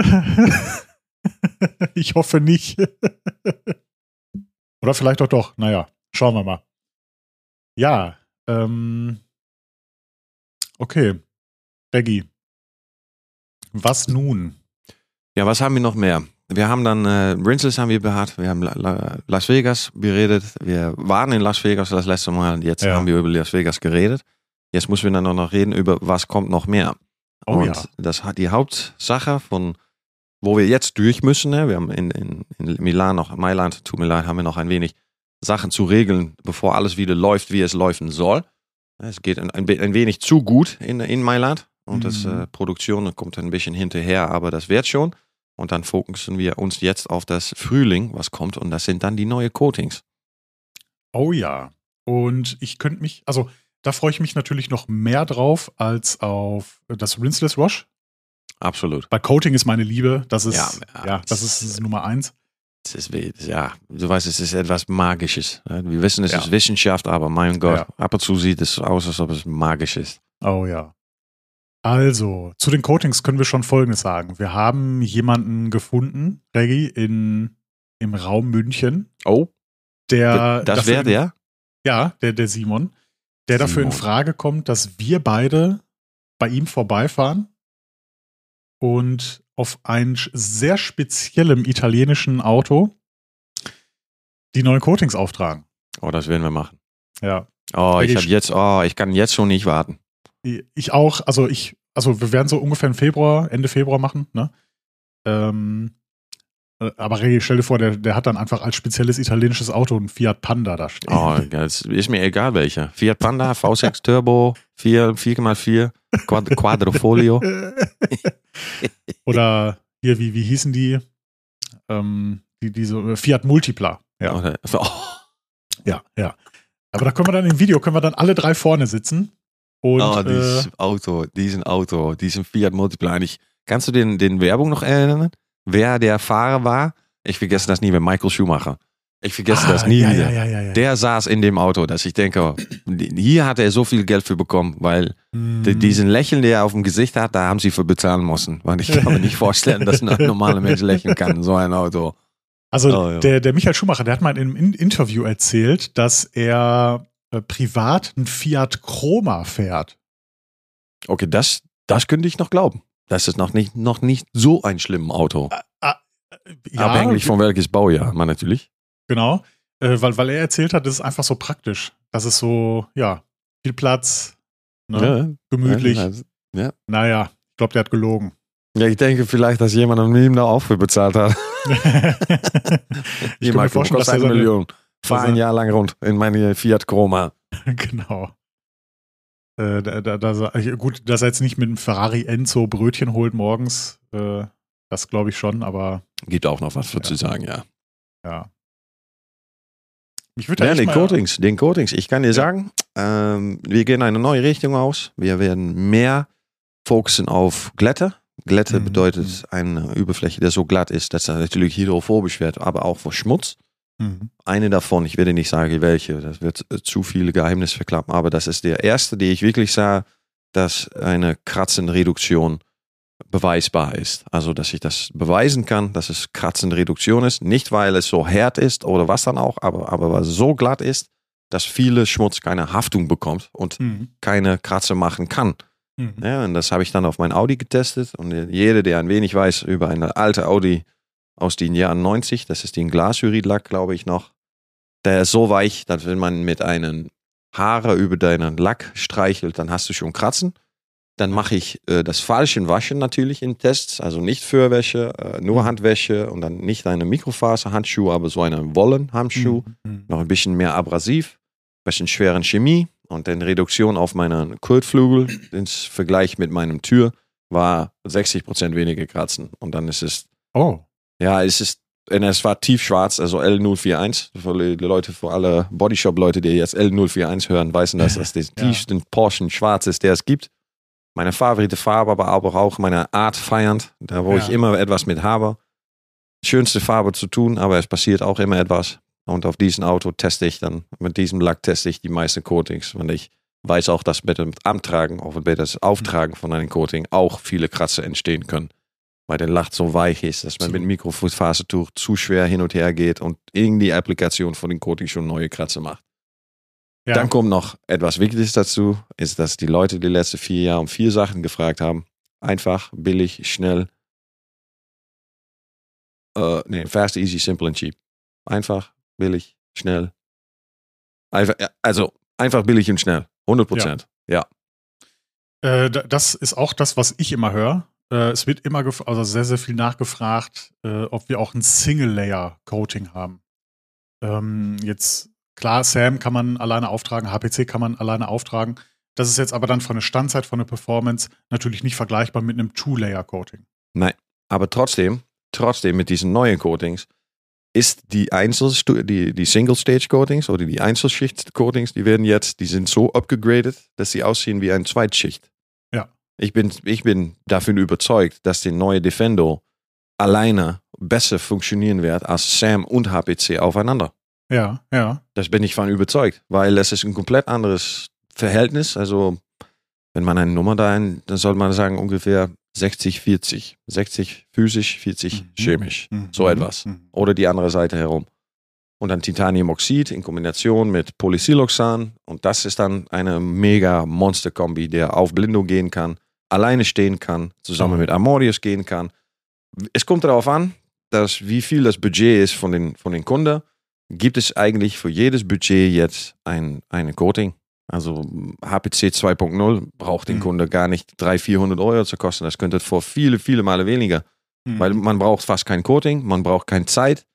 ich hoffe nicht. [laughs] Oder vielleicht auch doch. Naja, schauen wir mal. Ja, ähm. Okay. Reggie. Was nun?
Ja, was haben wir noch mehr? Wir haben dann äh, Rinsels haben wir behaart, wir haben La La Las Vegas beredet. Wir waren in Las Vegas das letzte Mal, jetzt
Ja.
haben wir über Las Vegas geredet. Jetzt müssen wir dann noch reden über was kommt noch mehr.
Oh
Und
ja.
das hat die Hauptsache von, wo wir jetzt durch müssen. Ne? Wir haben in, in, in Milan noch, Mailand, mir leid, haben wir noch ein wenig Sachen zu regeln, bevor alles wieder läuft, wie es laufen soll. Es geht ein, ein, ein wenig zu gut in, in Mailand und das
Mhm.
äh, Produktion kommt ein bisschen hinterher, aber das wird schon. Und dann fokussen wir uns jetzt auf das Frühling, was kommt, und das sind dann die neuen Coatings.
Oh ja. Und ich könnte mich, also da freue ich mich natürlich noch mehr drauf als auf das Rinseless Wash.
Absolut.
Bei Coating ist meine Liebe. Das ist,
Ja,
ja,
ja.
das ist, das ist Nummer eins.
Ist, ja, du weißt, es ist etwas Magisches. ne? Wir wissen, es
Ja.
ist Wissenschaft, aber mein Gott,
Ja.
ab und zu sieht es aus, als ob es magisch ist.
Oh ja. Also, zu den Coatings können wir schon Folgendes sagen. Wir haben jemanden gefunden, Reggie, in, im Raum München,
Oh,
der.
das wäre der?
Ja, der, der Simon. der dafür in
Simon.
Frage kommt, dass wir beide bei ihm vorbeifahren und auf ein sehr speziellem italienischen Auto die neuen Coatings auftragen.
Oh, das werden wir machen.
Ja.
Oh, ich
Wirklich
habe jetzt, oh, ich kann jetzt schon nicht warten.
Ich auch, also ich, also wir werden so ungefähr im Februar, Ende Februar machen, ne? Ähm, äh, aber Regi, stell dir vor, der, der hat dann einfach als spezielles italienisches Auto ein Fiat Panda da stehen.
Oh, ist mir egal welcher. Fiat Panda, V6 [laughs] Turbo, 4, 4x4, Quad Quadrofolio. [laughs]
Oder hier, wie, wie hießen die? Ähm, die, diese äh, Fiat Multipla. Ja,
Oder, [laughs] oh,
ja, ja. Aber da können wir dann im Video, können wir dann alle drei vorne sitzen. Und
oh,
äh,
dieses Auto, diesen Auto, diesen Fiat Multipla. Ich, kannst du den, den Werbung noch erinnern? Wer der Fahrer war? Ich vergesse das nie mehr. Michael Schumacher. Ich vergesse
ah,
das nie
ja,
wieder.
Ja, ja.
Der saß in dem Auto, dass ich denke, hier hat er so viel Geld für bekommen, weil die- diesen Lächeln, der er auf dem Gesicht hat, da haben sie für bezahlen müssen. Weil ich kann mir nicht vorstellen, dass ein normaler Mensch lächeln kann in so ein Auto.
Also
Oh,
der, der Michael Schumacher, der hat mal in einem In Interview erzählt, dass er äh, privat ein Fiat Chroma fährt.
Okay, das, das könnte ich noch glauben. Das ist noch nicht, noch nicht so ein schlimmes Auto.
Ja,
Abhängig von welches Baujahr, man natürlich.
Genau, äh, weil, weil er erzählt hat, das ist einfach so praktisch. Das ist so, ja, viel Platz, ne? gemütlich.
Ja,
Naja, ich glaube, der hat gelogen.
Ja, ich denke vielleicht, dass jemand an ihm da auch für bezahlt hat. [laughs] [laughs]
ich kann mir vorstellen, dass er
eine Million. Fahr ein Jahr lang rund in meine Fiat Chroma. [laughs]
genau. Äh, da, da, da, gut, dass er jetzt nicht mit einem Ferrari Enzo Brötchen holt morgens, äh, das glaube ich schon, aber
Gibt auch noch was für
Ja.
zu sagen, ja.
ja. Ich würde
Ja, den Coatings, den Coatings. Ich kann dir sagen, ähm, wir gehen eine neue Richtung aus. Wir werden mehr fokussen auf Glätte. Glätte
Mhm.
bedeutet eine Überfläche, die so glatt ist, dass er natürlich hydrophobisch wird, aber auch vor Schmutz.
Mhm.
Eine davon, ich werde nicht sagen welche, das wird äh, zu viele Geheimnisse verklappen, aber das ist der erste, die ich wirklich sah, dass eine Kratzenreduktion beweisbar ist. Also, dass ich das beweisen kann, dass es Kratzenreduktion ist. Nicht, weil es so hart ist oder was dann auch, aber, aber weil es so glatt ist, dass viele Schmutz keine Haftung bekommt und
Mhm.
keine Kratzer machen kann.
Mhm.
Ja, und das habe ich dann auf mein Audi getestet. Und jeder, der ein wenig weiß über eine alte Audi aus den Jahren 90, das ist den Glashydrid-Lack, glaube ich noch, der ist so weich, dass wenn man mit einem Haare über deinen Lack streichelt, dann hast du schon Kratzen. Dann mache ich äh, das falsche Waschen natürlich in Tests, also nicht Fürwäsche, äh, nur Handwäsche und dann nicht eine Mikrofaserhandschuh, aber so einen Wollenhandschuh
Mhm.
noch ein bisschen mehr abrasiv, bisschen schweren Chemie und dann Reduktion auf meinen Kurtflügel im Vergleich mit meinem Tür war 60% weniger Kratzen. Und dann ist es,
Oh.
Ja, es ist, und es war tiefschwarz, also L041. Für die Leute, für alle Bodyshop-Leute, die jetzt L041 hören, wissen, dass das [laughs] der tiefste Porsche schwarz ist, der es gibt. Meine favorite Farbe, aber auch meine Art feiernd, da wo ich
Ja.
immer etwas mit habe. Schönste Farbe zu tun, aber es passiert auch immer etwas. Und auf diesem Auto teste ich dann, mit diesem Lack teste ich die meisten Coatings. Und ich weiß auch, dass mit dem Antragen, auch mit das Auftragen von einem Coating auch viele Kratzer entstehen können. Weil der Lack so weich ist, dass man mit dem Mikrofasertuch zu schwer hin und her geht und irgendwie die Applikation von den Coating schon neue Kratzer macht.
Ja.
Dann kommt noch etwas Wichtiges dazu, ist, dass die Leute die letzten vier Jahre um vier Sachen gefragt haben. Einfach, billig, schnell. Äh, nee, fast, easy, simple and cheap. Einfach, billig, schnell. Einfach, ja, also einfach billig und schnell. 100 Prozent. Ja.
Äh, da- das ist auch das, was ich immer höre. Äh, es wird immer, also sehr, sehr viel nachgefragt, äh, ob wir auch ein Single-Layer-Coating haben. Ähm, jetzt, klar, SAM kann man alleine auftragen, HPC kann man alleine auftragen. Das ist jetzt aber dann von der Standzeit, von der Performance natürlich nicht vergleichbar mit einem Two-Layer-Coating.
Aber trotzdem, trotzdem mit diesen neuen Coatings ist die Einzelstu die, die Single-Stage-Coatings oder die Einzelschicht-Coatings, die werden jetzt, die sind so upgegradet, dass sie aussehen wie eine Zweitschicht. Ich bin, ich bin davon überzeugt, dass die neue Defendo alleine besser funktionieren wird als SAM und HPC aufeinander.
Ja, ja.
Das bin ich von überzeugt, weil es ist ein komplett anderes Verhältnis. Also, wenn man eine Nummer da ein, dann soll man sagen ungefähr 60, 40. 60 physisch, 40
Mhm.
chemisch.
Mhm.
So etwas.
Mhm.
Oder die andere Seite herum. und dann Titaniumoxid in Kombination mit Polysiloxan. Und das ist dann eine mega Monster-Kombi, der auf Blindo gehen kann, alleine stehen kann, zusammen
Mhm.
mit Amorius gehen kann. Es kommt darauf an, dass wie viel das Budget ist von den, von den Kunden. Gibt es eigentlich für jedes Budget jetzt ein, eine Coating? Also HPC 2.0 braucht den
Mhm.
Kunde gar nicht 300, 400 Euro zu kosten. Das könnte vor viele, viele Male weniger.
Hm.
Weil man braucht fast kein Coating, man braucht keine Zeit.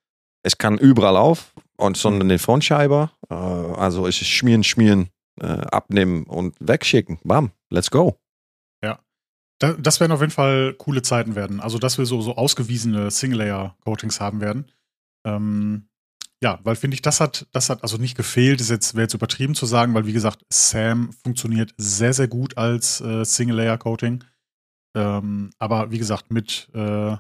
Es kann überall auf und sondern den Frontscheiber. Äh, also es ist schmieren, schmieren, äh, abnehmen und wegschicken. Bam, let's go.
Da, das werden auf jeden Fall coole Zeiten werden. Also, dass wir so, so ausgewiesene Single-Layer-Coatings haben werden. Ähm, ja, weil finde ich, das hat, das hat also nicht gefehlt, ist jetzt, wäre jetzt übertrieben zu sagen, weil wie gesagt, Sam funktioniert sehr, sehr gut als äh, Single-Layer-Coating. Ähm, aber wie gesagt, mit äh,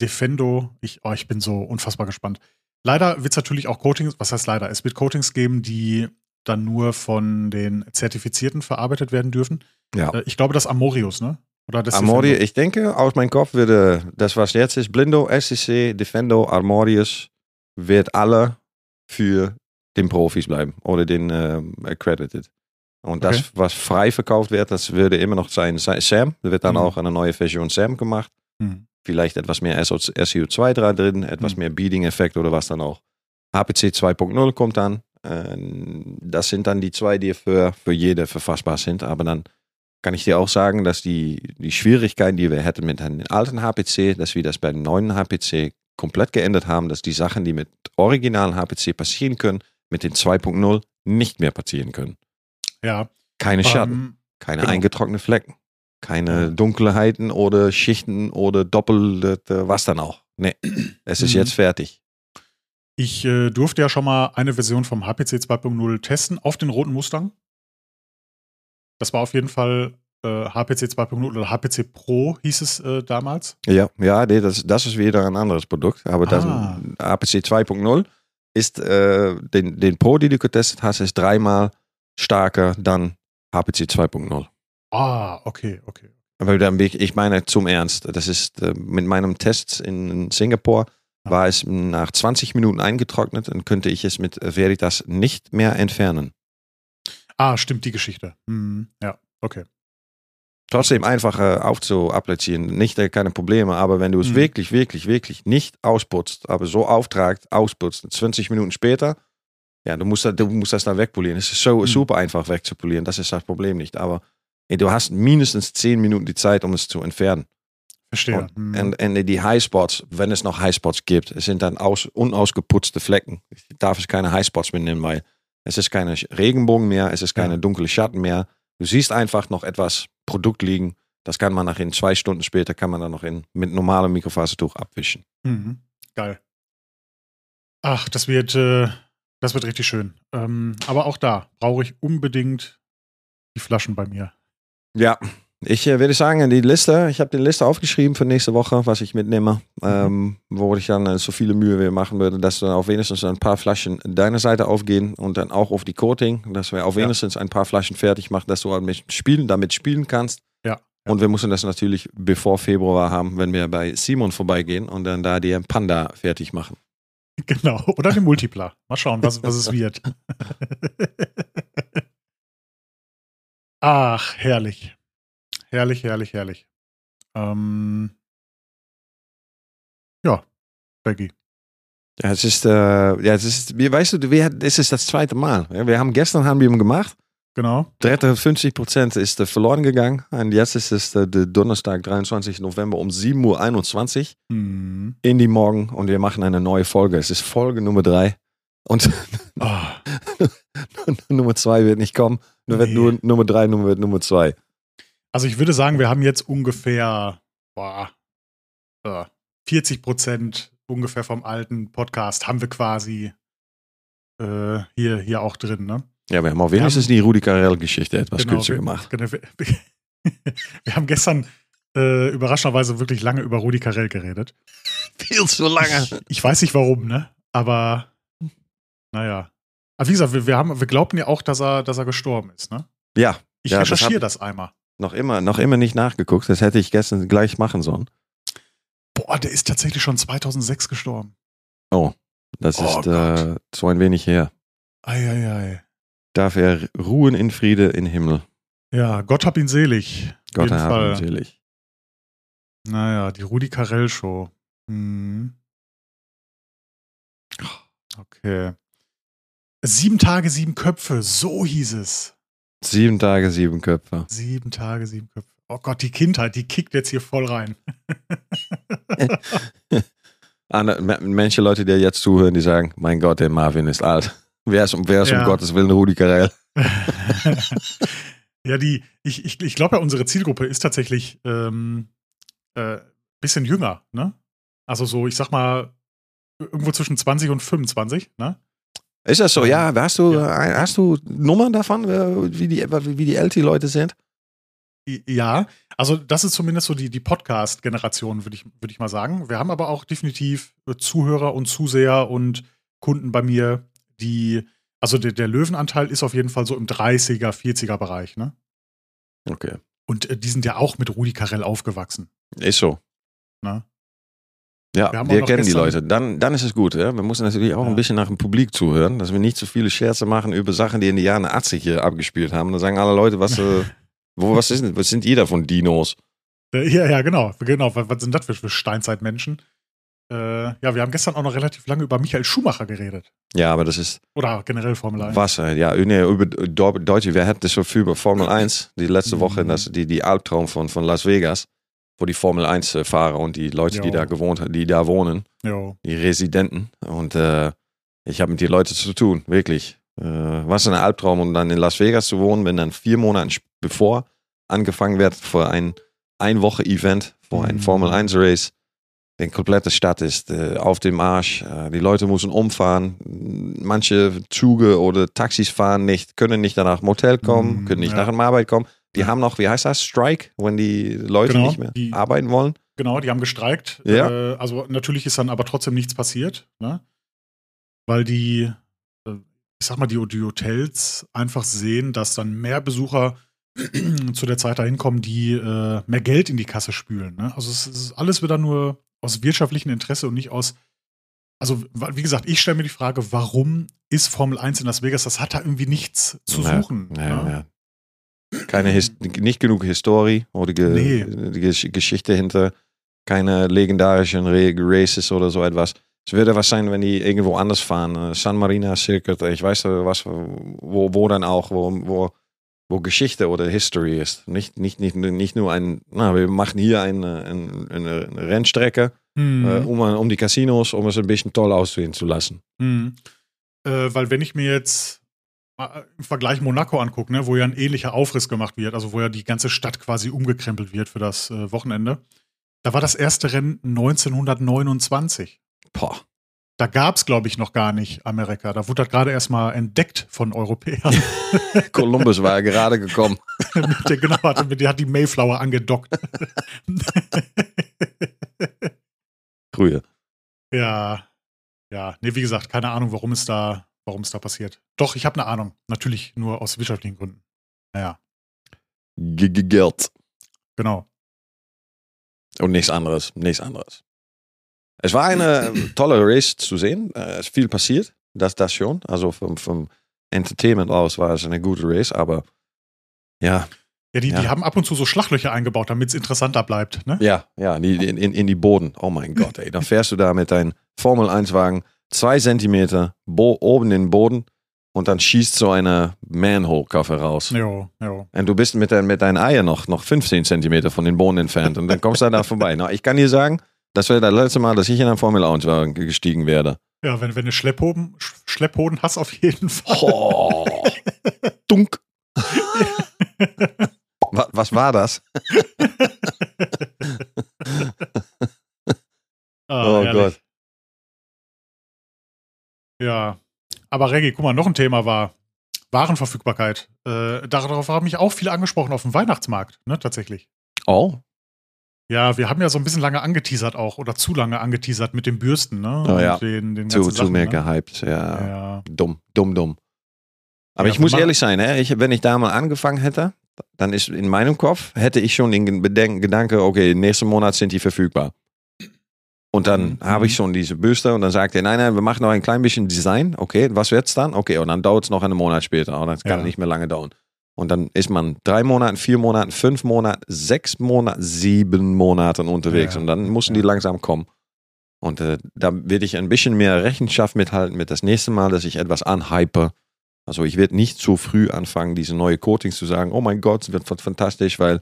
Defendo, ich, oh, ich bin so unfassbar gespannt. Leider wird es natürlich auch Coatings, was heißt leider? Es wird Coatings geben, die dann nur von den Zertifizierten verarbeitet werden dürfen.
Ja.
Äh, ich glaube, das Amorius, ne? Oder das
Armori,
Defendo.
ich denke, aus meinem Kopf würde das, was jetzt ist, Blindo, SCC, Defendo, Armorius, wird alle für den Profis bleiben oder den ähm, Accredited. Und das,
Okay.
was frei verkauft wird, das würde immer noch sein Sa- Sam. Da wird dann
Mhm.
auch eine neue Version Sam gemacht.
Hm.
Vielleicht etwas mehr SO2 dran drin, etwas
Mhm.
mehr Beading-Effekt oder was dann auch. HPC 2.0 kommt dann. Äh, Das sind dann die zwei, die für, für jede verfassbar sind. Aber dann kann ich dir auch sagen, dass die, die Schwierigkeiten, die wir hätten mit einem alten HPC, dass wir das bei dem neuen HPC komplett geändert haben, dass die Sachen, die mit originalen HPC passieren können, mit den 2.0 nicht mehr passieren können.
Ja.
Keine Schatten,
Ähm,
keine
genau.
eingetrocknete Flecken, keine. Dunkelheiten oder Schichten oder doppelte, was dann auch. Nee, es ist
Mhm.
jetzt fertig.
ich äh, durfte ja schon mal eine Version vom HPC 2.0 testen auf den roten Mustang. Das war auf jeden Fall äh, HPC 2.0 oder HPC Pro hieß es äh, damals.
Ja, ja nee, das, das ist wieder ein anderes Produkt. Aber das
Ah.
HPC 2.0 ist, äh, den, den Pro, den du getestet hast, ist dreimal stärker dann HPC 2.0.
Ah, okay, okay.
Aber dann, ich meine zum Ernst, das ist äh, mit meinem Test in Singapur
Ja.
war es nach 20 Minuten eingetrocknet und könnte ich es mit Veritas nicht mehr entfernen.
Ah, stimmt die Geschichte. Hm, ja, okay.
Trotzdem einfach äh, aufzuapplizieren, nicht äh, keine Probleme, aber wenn du es
Mhm.
wirklich, wirklich, wirklich nicht ausputzt, aber so auftragt, ausputzt, 20 Minuten später, ja, du musst, das- du musst das dann wegpolieren. Es ist so
Mhm.
super einfach wegzupolieren, das ist das Problem nicht. Aber ey, du hast mindestens 10 Minuten die Zeit, um es zu entfernen.
Verstehe.
Und,
Hm.
en, en die Highspots, wenn es noch Highspots gibt, es sind dann aus, unausgeputzte Flecken. Ich darf es keine Highspots mehr nennen, weil es ist keine Regenbogen mehr, es ist keine
Ja.
dunkle Schatten mehr. Du siehst einfach noch etwas Produkt liegen. Das kann man nach in zwei Stunden später kann man dann noch in, mit normalem Mikrofasertuch abwischen.
Mhm. Geil. Ach, das wird, äh, das wird richtig schön. Ähm, aber auch da brauche ich unbedingt die Flaschen bei mir.
Ja, ich äh, würde sagen, die Liste, ich habe die Liste aufgeschrieben für nächste Woche, was ich mitnehme, ähm, wo ich dann äh, so viele Mühe wir machen würde, dass dann auf wenigstens ein paar Flaschen deiner Seite aufgehen und dann auch auf die Coating, dass wir auf
Ja.
wenigstens ein paar Flaschen fertig machen, dass du mit spielen, damit spielen kannst.
Ja.
Und wir müssen das natürlich bevor Februar haben, wenn wir bei Simon vorbeigehen und dann da die Panda fertig machen. [laughs]
Genau. Oder den Multipler. Mal schauen, was, was es [laughs] wird. [laughs] Ach, herrlich. Herrlich, herrlich, herrlich. Ähm, ja, Becky.
Ja, es ist, äh, ja, es ist, wie weißt du, wir, es ist das zweite Mal. Wir haben gestern haben wir ihn gemacht.
Genau.
53 Prozent ist äh, verloren gegangen. Und jetzt ist es äh, der Donnerstag, 23. November um 7.21 Uhr
Hm.
in die Morgen und wir machen eine neue Folge. Es ist Folge Nummer 3 und
Ah, [laughs]
Nummer 2 wird nicht kommen. Nur wird
Nee.
nur Nummer 3, Nummer wird Nummer 2.
also ich würde sagen, wir haben jetzt ungefähr boah, äh, 40 Prozent ungefähr vom alten Podcast haben wir quasi äh, hier, hier auch drin, ne?
Ja, wir haben auch wenigstens die Rudi Carell-Geschichte etwas kürzer
wir,
gemacht.
Genau, wir, [laughs] wir haben gestern äh, überraschenderweise wirklich lange über Rudi Carell geredet.
Viel zu lange.
Ich, ich weiß nicht warum, ne? Aber naja. Aber wie gesagt, wir, wir, haben, wir glaubten ja auch, dass er, dass er gestorben ist, ne?
Ja,
Ich
Ja, das
recherchiere
hab-
das, einmal.
Noch immer, noch immer nicht nachgeguckt. Das hätte ich gestern gleich machen sollen.
Boah, der ist tatsächlich schon 2006 gestorben.
Oh. Das
Oh
ist äh, so ein wenig her.
Eieiei.
Darf er ruhen in Friede in Himmel.
Ja, Gott hab ihn selig.
Gott
jeden
erhabe ihn
Fall.
selig.
Naja, die Rudi Carell Show. Hm. Okay. Sieben Tage, sieben Köpfe, so hieß es.
Sieben Tage, sieben Köpfe.
Sieben Tage, sieben Köpfe. Oh Gott, die Kindheit, die kickt jetzt hier voll rein. [laughs]
Manche Leute, die jetzt zuhören, die sagen, mein Gott, der Marvin ist alt. Wer ist, wer ist
Ja.
um Gottes Willen Rudi Carell? [laughs]
ja, die, ich, ich, ich glaube ja, unsere Zielgruppe ist tatsächlich ähm, äh, bisschen jünger, ne? Also so, ich sag mal, irgendwo zwischen 20 und 25, ne?
Ist das so? Ja, hast du,
Ja.
äh, hast du Nummern davon, äh, wie die, wie die älter Leute sind?
Ja, also das ist zumindest so die, die Podcast-Generation, würde ich, würd ich mal sagen. Wir haben aber auch definitiv äh, Zuhörer und Zuseher und Kunden bei mir, die, also der, der Löwenanteil ist auf jeden Fall so im 30er, 40er Bereich, ne?
Okay.
Und äh, die sind ja auch mit Rudi Carell aufgewachsen.
Ist so.
Ne?
Ja,
Wir
wir, kennen die Leute. Dann, dann ist es gut. Ja? Wir müssen natürlich auch
Ja.
ein bisschen nach dem Publik zuhören, dass wir nicht zu viele Scherze machen über Sachen, die in den Jahren 80 hier abgespielt haben. Dann sagen alle Leute, was, äh, wo, was, ist, was sind die da von Dinos?
Äh, Ja, ja, genau. genau. Was, was sind das für, für Steinzeitmenschen? Äh, ja, wir haben gestern auch noch relativ lange über Michael Schumacher geredet.
Ja, aber das ist
Oder generell Formel 1.
Wasser. Ja, nee, über Deu- Deutsche, wir hatten das so viel über Formel 1, die letzte
Mhm.
Woche, das, die, die Albtraum von, von Las Vegas, wo die Formel 1 äh, Fahrer und die Leute, die
Ja.
da gewohnt die da wohnen,
Jo.
die Residenten. Und äh, ich habe mit den Leuten zu tun, wirklich. Äh, was ein Albtraum, um dann in Las Vegas zu wohnen, wenn dann vier Monate bevor angefangen wird für ein ein Woche Event, für ein
Mhm.
Formel 1 Race. Die komplette Stadt ist äh, auf dem Arsch. Äh, die Leute müssen umfahren. Manche Züge oder Taxis fahren nicht, können nicht nach dem Motel kommen,
Mhm,
können nicht
ja.
nach dem Arbeit kommen. Die
Ja.
haben noch, wie heißt das, Strike, wenn die Leute
Genau,
nicht mehr
die-
arbeiten wollen.
Genau, die haben gestreikt.
Ja.
Äh, also natürlich ist dann aber trotzdem nichts passiert, ne? Weil die, äh, ich sag mal, die, die Hotels einfach sehen, dass dann mehr Besucher [clears throat] zu der Zeit dahin kommen, die äh, mehr Geld in die Kasse spülen. Ne? Also es ist alles wieder nur aus wirtschaftlichem Interesse und nicht aus. Also, wie gesagt, ich stelle mir die Frage, warum ist Formel 1 in Las Vegas? Das hat da irgendwie nichts zu
Ja,
suchen.
Ja,
ne?
ja. Keine His nicht genug Historie oder ge
Nee.
die Gesch Geschichte hinter, keine legendarischen Re Races oder so etwas. Es würde was sein, wenn die irgendwo anders fahren. äh, San Marino Circuit, ich weiß äh, was, wo, wo dann auch, wo, wo, wo Geschichte oder History ist. Nicht, nicht, nicht, nicht nur ein, na, wir machen hier eine, eine, eine Rennstrecke,
Hm.
äh, um, um die Casinos, um es ein bisschen toll aussehen zu lassen.
Hm. Äh, weil wenn ich mir jetzt im Vergleich Monaco angucke, ne, wo ja ein ähnlicher Aufriss gemacht wird, also wo ja die ganze Stadt quasi umgekrempelt wird für das äh, Wochenende, da war das erste Rennen 1929.
Boah.
Da gab es, glaube ich, noch gar nicht Amerika. Da wurde das gerade erst mal entdeckt von Europäern. [laughs]
Columbus war gerade gekommen. [laughs]
mit der, genau, hat, mit der hat die Mayflower angedockt.
Früher. [laughs]
ja, ja. Nee, wie gesagt, keine Ahnung, warum es da, warum es da passiert. Doch, ich habe eine Ahnung. Natürlich nur aus wirtschaftlichen Gründen. Naja,
G -G Geld.
genau.
Und nichts anderes, nichts anderes. Es war eine [clears throat] tolle Race zu sehen. Äh, Es ist viel passiert, das, das schon. Also vom, vom Entertainment aus war es eine gute Race, aber ja,
Ja, die,
Ja.
die haben ab und zu so Schlachlöcher eingebaut, damit es interessanter bleibt. Ne?
ja, ja, die, in, in, in die Boden. Oh mein [laughs] Gott, ey. Dann fährst du da mit deinem Formel 1 Wagen zwei Zentimeter oben in den Boden und dann schießt so eine Manhole-Koffer raus.
Jo, jo.
Und du bist mit, dein, mit deinen Eiern noch, noch 15 Zentimeter von den Boden entfernt und dann kommst du da [laughs] vorbei. Na, ich kann dir sagen, das wäre das letzte Mal, dass ich in einen Formel 1 Wagen gestiegen werde.
Ja, wenn, wenn du Schlepphoden, Sch- Schlepphoden hast, auf jeden Fall.
Oh. Dunk. [laughs] was, was war das?
Ah,
Oh
herrlich.
Gott.
Ja. Aber Reggie, guck mal, noch ein Thema war Warenverfügbarkeit. Äh, darauf haben mich auch viele angesprochen auf dem Weihnachtsmarkt, ne, tatsächlich.
Oh.
Ja, wir haben ja so ein bisschen lange angeteasert auch oder zu lange angeteasert mit den Bürsten, ne?
Oh ja.
Den, den
Zu,
ganzen
zu
Sachen,
mehr
ne?
gehypt, ja.
Ja.
Dumm, dumm, dumm. Aber
Ja,
ich muss ehrlich sein, hè? Ich, wenn ich da mal angefangen hätte, dann ist in meinem Kopf, hätte ich schon den Bedenken, Gedanke, okay, nächsten Monat sind die verfügbar. Und dann
Mhm.
habe ich schon diese Bürste und dann sagt er, nein, nein, wir machen noch ein klein bisschen Design. Okay, was wird's dann? Okay, und dann dauert es noch einen Monat später. Und das kann
Ja.
nicht mehr lange dauern. Und dann ist man drei Monate, vier Monate, fünf Monate, sechs Monate, sieben Monate unterwegs.
Ja.
Und dann müssen die
Ja.
langsam kommen. Und äh, da werde ich ein bisschen mehr Rechenschaft mithalten mit das nächste Mal, dass ich etwas anhype. Also ich werde nicht zu früh anfangen, diese neue Coatings zu sagen, oh mein Gott, es wird fantastisch, weil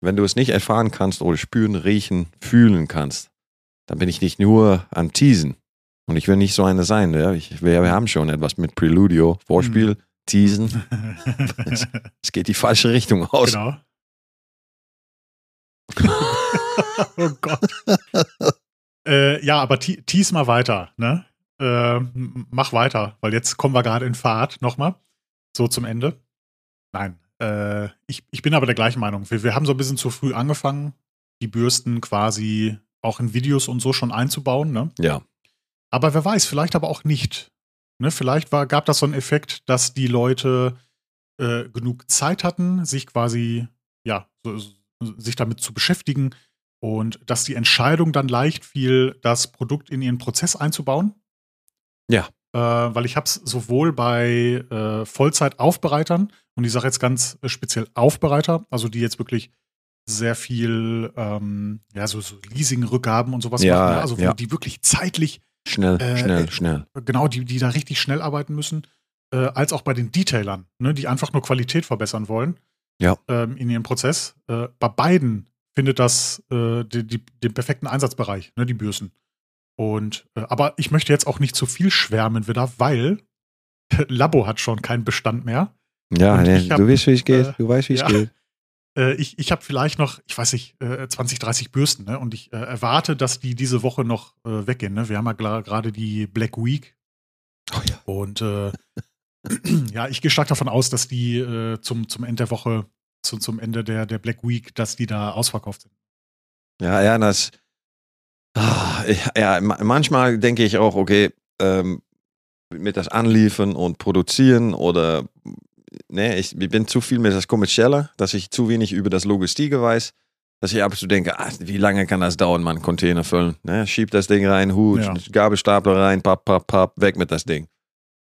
wenn du es nicht erfahren kannst oder spüren, riechen, fühlen kannst, dann bin ich nicht nur am Teasen. Und ich will nicht so einer sein. Ja? Ich, wir, wir haben schon etwas mit Preludio, Vorspiel, Teasen. [laughs] Es geht die falsche Richtung aus.
genau. [laughs] oh Gott. äh, ja, aber te- tease mal weiter, ne? Äh, mach weiter, weil jetzt kommen wir gerade in Fahrt nochmal. So zum Ende. Nein, äh, ich, ich bin aber der gleichen Meinung. Wir, wir haben so ein bisschen zu früh angefangen, die Bürsten quasi auch in Videos und so schon einzubauen, ne?
Ja,
Aber wer weiß, vielleicht aber auch nicht. Ne, vielleicht war, gab das so einen Effekt, dass die Leute äh, genug Zeit hatten, sich quasi, ja, so, so, sich damit zu beschäftigen und dass die Entscheidung dann leicht fiel, das Produkt in ihren Prozess einzubauen.
Ja.
Äh, weil ich habe es sowohl bei äh, Vollzeitaufbereitern und ich sage jetzt ganz äh, speziell Aufbereiter, also die jetzt wirklich sehr viel ähm, ja, so, so Leasing-Rückgaben und sowas
Ja,
machen, ne? also wo
ja.
die wirklich zeitlich
schnell,
Äh,
schnell,
äh,
schnell.
genau, die, die da richtig schnell arbeiten müssen, äh, als auch bei den Detailern, ne, die einfach nur Qualität verbessern wollen
Ja.
ähm, in ihrem Prozess. Äh, bei beiden findet das äh, die, die, den perfekten Einsatzbereich, ne, die Bürsten. Und äh, aber ich möchte jetzt auch nicht zu viel schwärmen wieder, weil [laughs] Labo hat schon keinen Bestand mehr.
Ja, nee,
hab,
du weißt, wie es geht. du weißt, wie es
ja.
geht.
Äh, ich ich habe vielleicht noch, ich weiß nicht, äh, 20, 30 Bürsten, ne? Und ich äh, erwarte, dass die diese Woche noch äh, weggehen. Ne? Wir haben ja gerade die Black Week.
Oh ja.
Und äh, [clears throat] ja, ich gehe stark davon aus, dass die zum, zum Ende der Woche, zu, zum Ende der, der Black Week, dass die da ausverkauft sind.
Ja, ja, das. Ah, ja, ma- manchmal denke ich auch, okay, ähm, mit das Anliefern und Produzieren oder, ne, ich, ich bin zu viel mit das Kommerzielle, dass ich zu wenig über das Logistik weiß, dass ich ab und zu denke, ah, wie lange kann das dauern, man Container füllen, ne, schieb das Ding rein, Hut,
Ja.
Gabelstapler rein, papp, papp, papp, weg mit das Ding.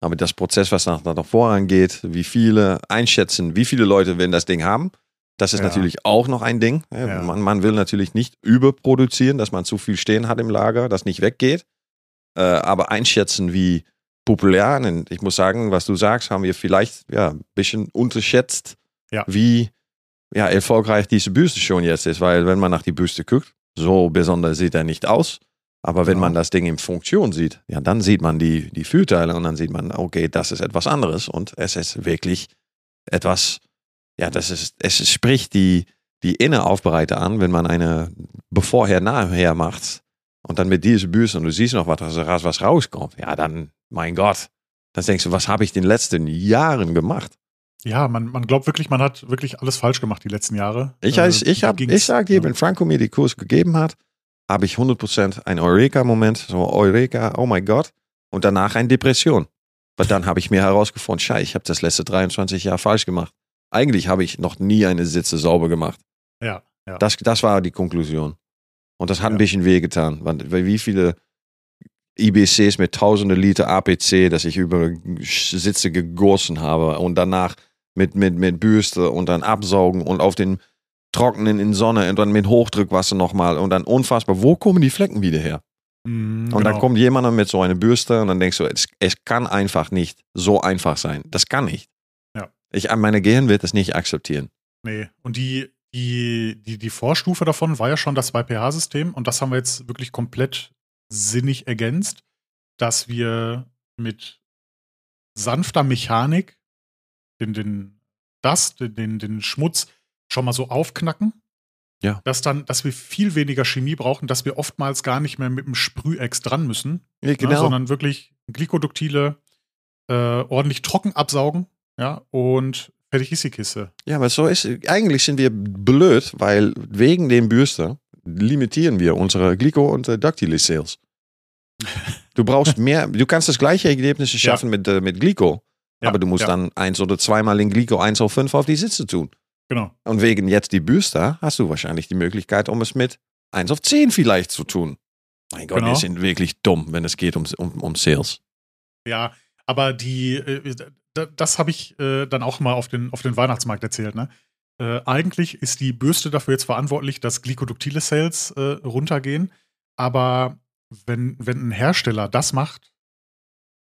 Aber das Prozess, was nach, nach vorangeht, wie viele einschätzen, wie viele Leute werden das Ding haben, das ist
Ja.
natürlich auch noch ein Ding. Ja. Man, man will natürlich nicht überproduzieren, dass man zu viel stehen hat im Lager, das nicht weggeht. Äh, aber einschätzen, wie populär, und ich muss sagen, was du sagst, haben wir vielleicht ja, ein bisschen unterschätzt,
Ja.
wie ja, erfolgreich diese Büste schon jetzt ist. Weil wenn man nach die Büste guckt, so besonders sieht er nicht aus. Aber wenn
Genau.
man das Ding in Funktion sieht, ja, dann sieht man die, die Vorteile und dann sieht man, okay, das ist etwas anderes und es ist wirklich etwas, ja, das ist, es spricht die, die Innenaufbereiter an, wenn man eine bevorher nachher macht und dann mit dieser Büste und du siehst noch, was was rauskommt, ja, dann, mein Gott, dann denkst du, was habe ich in den letzten Jahren gemacht?
Ja, man, man glaubt wirklich, man hat wirklich alles falsch gemacht die letzten Jahre.
Ich,
Äh,
ich, hab, ich sag dir,
ja.
wenn Franco mir die Kurs gegeben hat, habe ich 100% ein Eureka-Moment, so Eureka, oh mein Gott, und danach eine Depression. Aber dann habe ich mir herausgefunden, scheiße, ich habe das letzte 23 Jahre falsch gemacht. Eigentlich habe ich noch nie eine Sitze sauber gemacht.
Ja, ja.
Das, das war die Konklusion. Und das hat ein
Ja.
bisschen wehgetan. Weil, weil wie viele IBCs mit tausende Liter APC, dass ich über Sitze gegossen habe und danach mit, mit, mit Bürste und dann absaugen und auf den Trocknen in Sonne und dann mit Hochdruckwasser nochmal und dann unfassbar, wo kommen die Flecken wieder her?
Mhm,
Und dann
genau.
kommt jemand mit so einer Bürste und dann denkst du, es, es kann einfach nicht so einfach sein. Das kann nicht.
Ja.
Ich, meine Gehirn wird das nicht akzeptieren.
Nee. Und die, die, die, die Vorstufe davon war ja schon das 2pH-System und das haben wir jetzt wirklich komplett sinnig ergänzt, dass wir mit sanfter Mechanik den, den Dust, den, den, Schmutz schon mal so aufknacken.
Ja.
Dass dann, dass wir viel weniger Chemie brauchen, dass wir oftmals gar nicht mehr mit dem Sprühex dran müssen,
Ja,
ne, sondern wirklich Glikoduktile äh, ordentlich trocken absaugen, ja, und fertig ist die Kiste.
Ja, aber so ist, eigentlich sind wir blöd, weil wegen dem Bürster limitieren wir unsere Glyco- und äh, Dactylis Sales. Du brauchst mehr, du kannst das gleiche Ergebnis schaffen mit, äh, mit Glyco,
Ja,
aber du musst
ja.
dann eins oder zweimal in Glyco 1 auf 5 auf die Sitze tun.
Genau.
Und wegen jetzt die Bürster hast du wahrscheinlich die Möglichkeit, um es mit 1 auf 10 vielleicht zu tun. Mein Gott,
Genau.
die sind wirklich dumm, wenn es geht um, um, um Sales.
Ja, aber die, äh, d- das habe ich äh, dann auch mal auf den, auf den Weihnachtsmarkt erzählt. Ne? Äh, eigentlich ist die Bürste dafür jetzt verantwortlich, dass glikoduktile Sales äh, runtergehen. Aber wenn, wenn ein Hersteller das macht,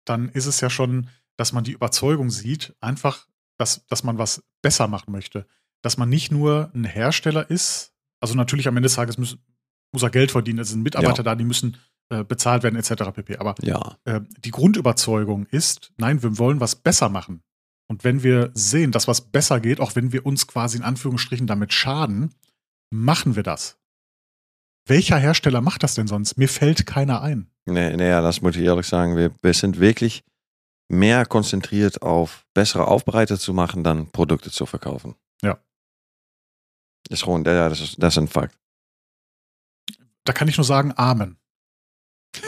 dann ist es ja schon, dass man die Überzeugung sieht, einfach, dass, dass man was besser machen möchte. Dass man nicht nur ein Hersteller ist, also natürlich am Ende des Tages muss, muss er Geld verdienen, es sind Mitarbeiter
Ja.
da, die müssen äh, bezahlt werden, etc. pp. Aber
Ja,
äh, die Grundüberzeugung ist, nein, wir wollen was besser machen. Und wenn wir sehen, dass was besser geht, auch wenn wir uns quasi in Anführungsstrichen damit schaden, machen wir das. Welcher Hersteller macht das denn sonst? Mir fällt keiner ein.
nee, nee, ja, das muss ich ehrlich sagen. Wir, wir sind wirklich mehr konzentriert auf bessere Aufbereiter zu machen, dann Produkte zu verkaufen.
Ja.
Das ist ja, das ist, das ist ein Fakt.
Da kann ich nur sagen, Amen. [laughs]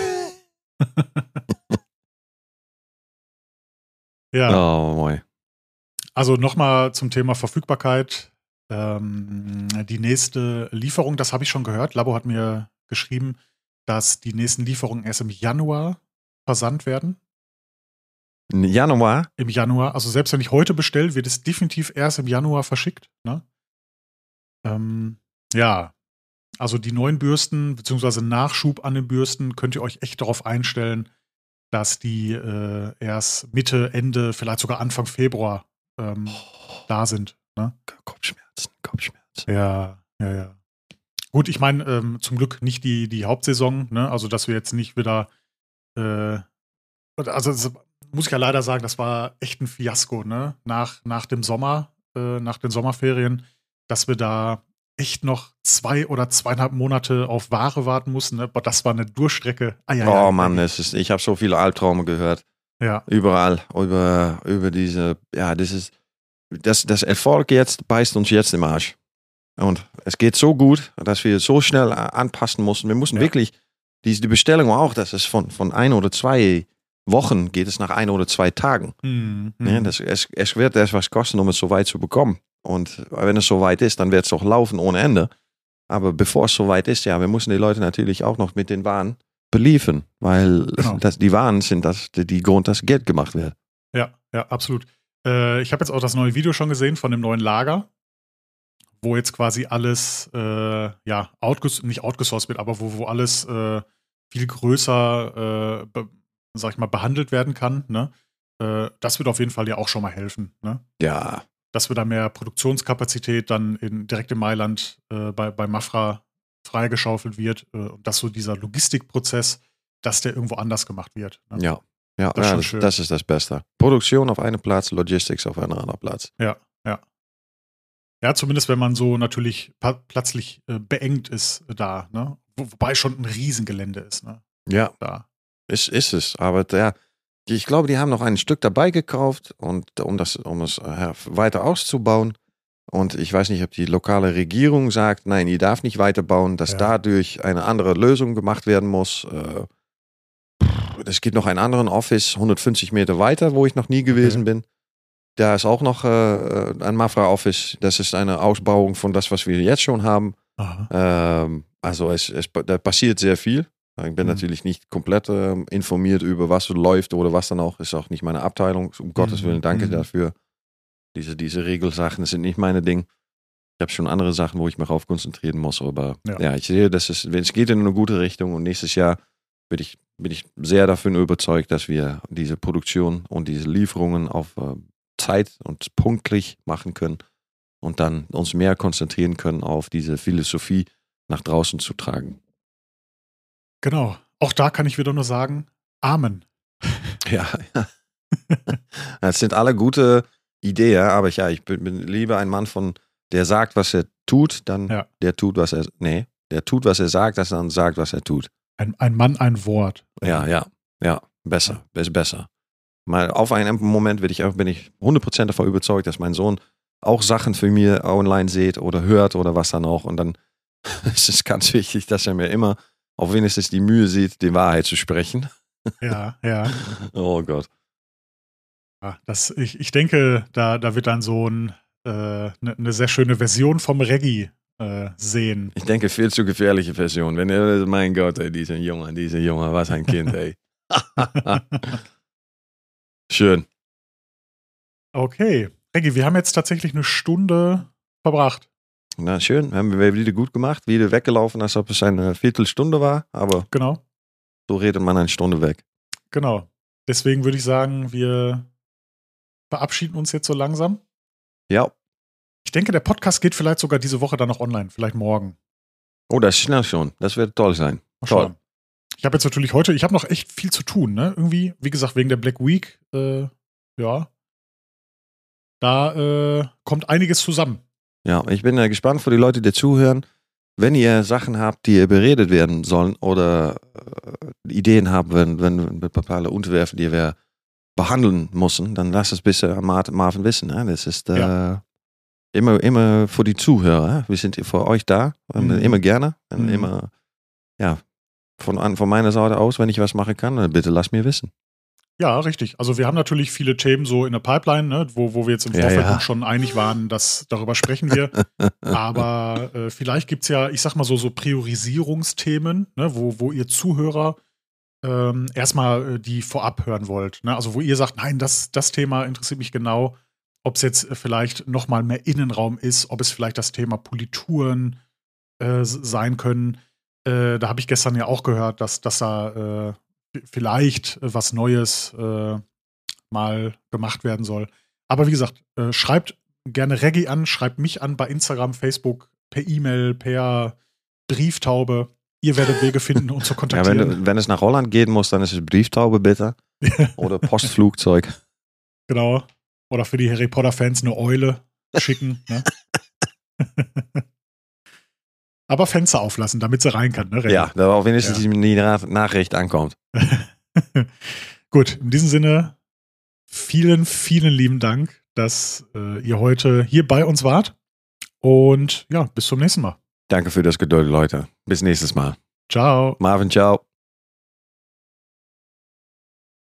ja.
Oh, mooi.
Also nochmal zum Thema Verfügbarkeit. Ähm, die nächste Lieferung, das habe ich schon gehört. Labo hat mir geschrieben, dass die nächsten Lieferungen erst im Januar versandt werden.
Januar?
Im Januar. Also selbst wenn ich heute bestelle, wird es definitiv erst im Januar verschickt. Ne? Ähm, ja. Also die neuen Bürsten, beziehungsweise Nachschub an den Bürsten, könnt ihr euch echt darauf einstellen, dass die äh, erst Mitte, Ende, vielleicht sogar Anfang Februar ähm, da sind. Ne?
Kopfschmerzen, Kopfschmerzen.
Ja, ja, ja. Gut, ich meine, ähm, zum Glück nicht die, die Hauptsaison, ne? Also, dass wir jetzt nicht wieder, äh, also das muss ich ja leider sagen, das war echt ein Fiasko, ne? Nach, nach dem Sommer, äh, nach den Sommerferien, dass wir da echt noch zwei oder zweieinhalb Monate auf Ware warten mussten. Ne? Aber das war eine Durchstrecke. Ah, ja,
oh
ja,
Mann, es ist, ich habe so viele Albträume gehört.
Ja,
Überall, über, über diese, ja, das ist, das, das Erfolg jetzt beißt uns jetzt im Arsch. Und es geht so gut, dass wir so schnell anpassen mussten. Wir mussten
Ja.
wirklich, die, die Bestellung auch, das ist von, von ein oder zwei Wochen, geht es nach ein oder zwei Tagen.
Hm, hm.
Ja, das, es, es wird erst was kosten, um es so weit zu bekommen. Und wenn es so weit ist, dann wird es auch laufen ohne Ende. Aber bevor es so weit ist, ja, wir müssen die Leute natürlich auch noch mit den Waren beliefern, weil
Genau.
das, die Waren sind das, die, die Grund, dass Geld gemacht wird.
Ja, ja, absolut. Äh, ich habe jetzt auch das neue Video schon gesehen von dem neuen Lager, wo jetzt quasi alles, äh, ja, outges nicht outgesourced wird, aber wo, wo alles äh, viel größer, äh, sag ich mal, behandelt werden kann. Ne? Äh, das wird auf jeden Fall ja auch schon mal helfen. Ne?
Ja,
Dass wir da mehr Produktionskapazität dann in, direkt in Mailand äh, bei, bei Mafra freigeschaufelt wird und dass so dieser Logistikprozess, dass der irgendwo anders gemacht wird. Ne?
ja. Ja,
Das ist
ja,
schon
das, das ist das Beste. Produktion auf einem Platz, Logistics auf einem anderen Platz.
Ja, zumindest wenn man so natürlich plötzlich äh, beengt ist äh, da, ne? Wo, wobei schon ein Riesengelände ist, ne?
Ja,
Da.
ist, ist es. Aber ja, die- ich glaube, die haben noch ein Stück dabei gekauft, und, um, das, um es äh, weiter auszubauen. Und ich weiß nicht, ob die lokale Regierung sagt, nein, ihr darf nicht weiterbauen, dass
Ja.
dadurch eine andere Lösung gemacht werden muss. Äh, Es gibt noch einen anderen Office 150 Meter weiter, wo ich noch nie gewesen bin. Da ist auch noch äh, ein Mafra-Office. Das ist eine Ausbauung von das, was wir jetzt schon haben. Ähm, also es, es, da passiert sehr viel. Ich bin
Mhm.
natürlich nicht komplett ähm, informiert über was so läuft oder was dann auch. Ist auch nicht meine Abteilung. Um Gottes
Mhm.
Willen, danke
Mhm.
dafür. Diese, diese Regelsachen sind nicht meine Ding. Ich habe schon andere Sachen, wo ich mich auf konzentrieren muss. Aber
Ja.
ja, ich sehe, dass es, wenn es geht in eine gute Richtung und nächstes Jahr bin ich, bin ich sehr davon überzeugt, dass wir diese Produktion und diese Lieferungen auf äh, Zeit und punktlich machen können und dann uns mehr konzentrieren können auf diese Philosophie nach draußen zu tragen.
Genau. Auch da kann ich wieder nur sagen, Amen. [laughs]
Ja, ja. [laughs] das sind alle gute Ideen, aber ich, ja, ich bin, bin lieber ein Mann von, der sagt, was er tut, dann
Ja.
der tut, was er, nee, der tut, was er sagt, dass er dann sagt, was er tut.
Ein, ein Mann, ein Wort.
Ja, ja, ja, besser, ist besser. Mal auf einen Moment bin ich, bin ich 100% davon überzeugt, dass mein Sohn auch Sachen für mir online sieht oder hört oder was dann auch. Und dann [laughs] ist es ganz wichtig, dass er mir immer auch wenigstens die Mühe sieht, die Wahrheit zu sprechen.
Ja, ja. [laughs]
Oh Gott.
ja das, ich, ich denke, da, da wird dann so ein, äh, ne, eine sehr schöne Version vom Reggae äh, sehen.
Ich denke, viel zu gefährliche Version. Wenn er, mein Gott, ey, dieser Junge, dieser Junge, was ein Kind, ey. [laughs] Schön.
Okay. Reggie, wir haben jetzt tatsächlich eine Stunde verbracht.
Na schön, haben wir wieder gut gemacht, wieder weggelaufen, als ob es eine Viertelstunde war, aber
Genau.
so redet man eine Stunde weg.
Genau. Deswegen würde ich sagen, wir verabschieden uns jetzt so langsam.
Ja.
Ich denke, der Podcast geht vielleicht sogar diese Woche dann noch online, vielleicht morgen.
Oh, das ist schnell schon. Das wird toll sein.
Mal
Toll.
schauen. Ich habe jetzt natürlich heute, ich habe noch echt viel zu tun, ne? Irgendwie, wie gesagt, wegen der Black Week, äh, ja. Da äh, kommt einiges zusammen.
Ja, ich bin äh, gespannt für die Leute, die zuhören. Wenn ihr Sachen habt, die beredet werden sollen oder äh, Ideen habt, wenn, wenn wir bepaalde Unterwerfen, die wir behandeln müssen, dann lasst es bitte Mar- Marvin wissen. Hè? Das ist äh,
Ja.
Immer, immer für die Zuhörer. Wir sind für euch da, und
Mhm.
immer gerne. Und
Mhm.
immer, ja, von, an, von meiner Seite aus, wenn ich was machen kann, dann bitte lasst mir wissen.
Ja, richtig. Also wir haben natürlich viele Themen so in der Pipeline, ne, wo, wo wir jetzt im Vorfeld
ja.
schon einig waren, dass darüber sprechen wir. [laughs] Aber äh, vielleicht gibt's ja, ich sag mal so, so Priorisierungsthemen, ne, wo, wo ihr Zuhörer ähm, erstmal äh, die vorab hören wollt. Ne? Also wo ihr sagt, nein, das, das Thema interessiert mich genau, ob es jetzt äh, vielleicht nochmal mehr Innenraum ist, ob es vielleicht das Thema Polituren äh, sein können. Äh, da habe ich gestern ja auch gehört, dass, dass da äh, vielleicht äh, was Neues äh, mal gemacht werden soll. Aber wie gesagt, schreibt gerne Reggie an, schreibt mich an bei Instagram, Facebook, per E-Mail, per Brieftaube. Ihr werdet Wege finden, uns zu [laughs]
Ja,
kontaktieren.
wenn, wenn es nach Holland gehen muss, dann ist es Brieftaube bitte. [laughs] Oder Postflugzeug.
genau. Oder für die Harry Potter-Fans eine Eule schicken. ne? [laughs] Aber Fenster auflassen, damit sie rein kann. Ne?
Ja, dat auch wenigstens
Ja.
die die Na- Nachricht ankommt. [laughs]
Gut, in diesem Sinne, vielen, vielen lieben Dank, dass äh, ihr heute hier bei uns wart. Und ja, bis zum nächsten Mal.
Danke für das Geduld, Leute. Bis nächstes Mal.
Ciao.
Marvin, ciao.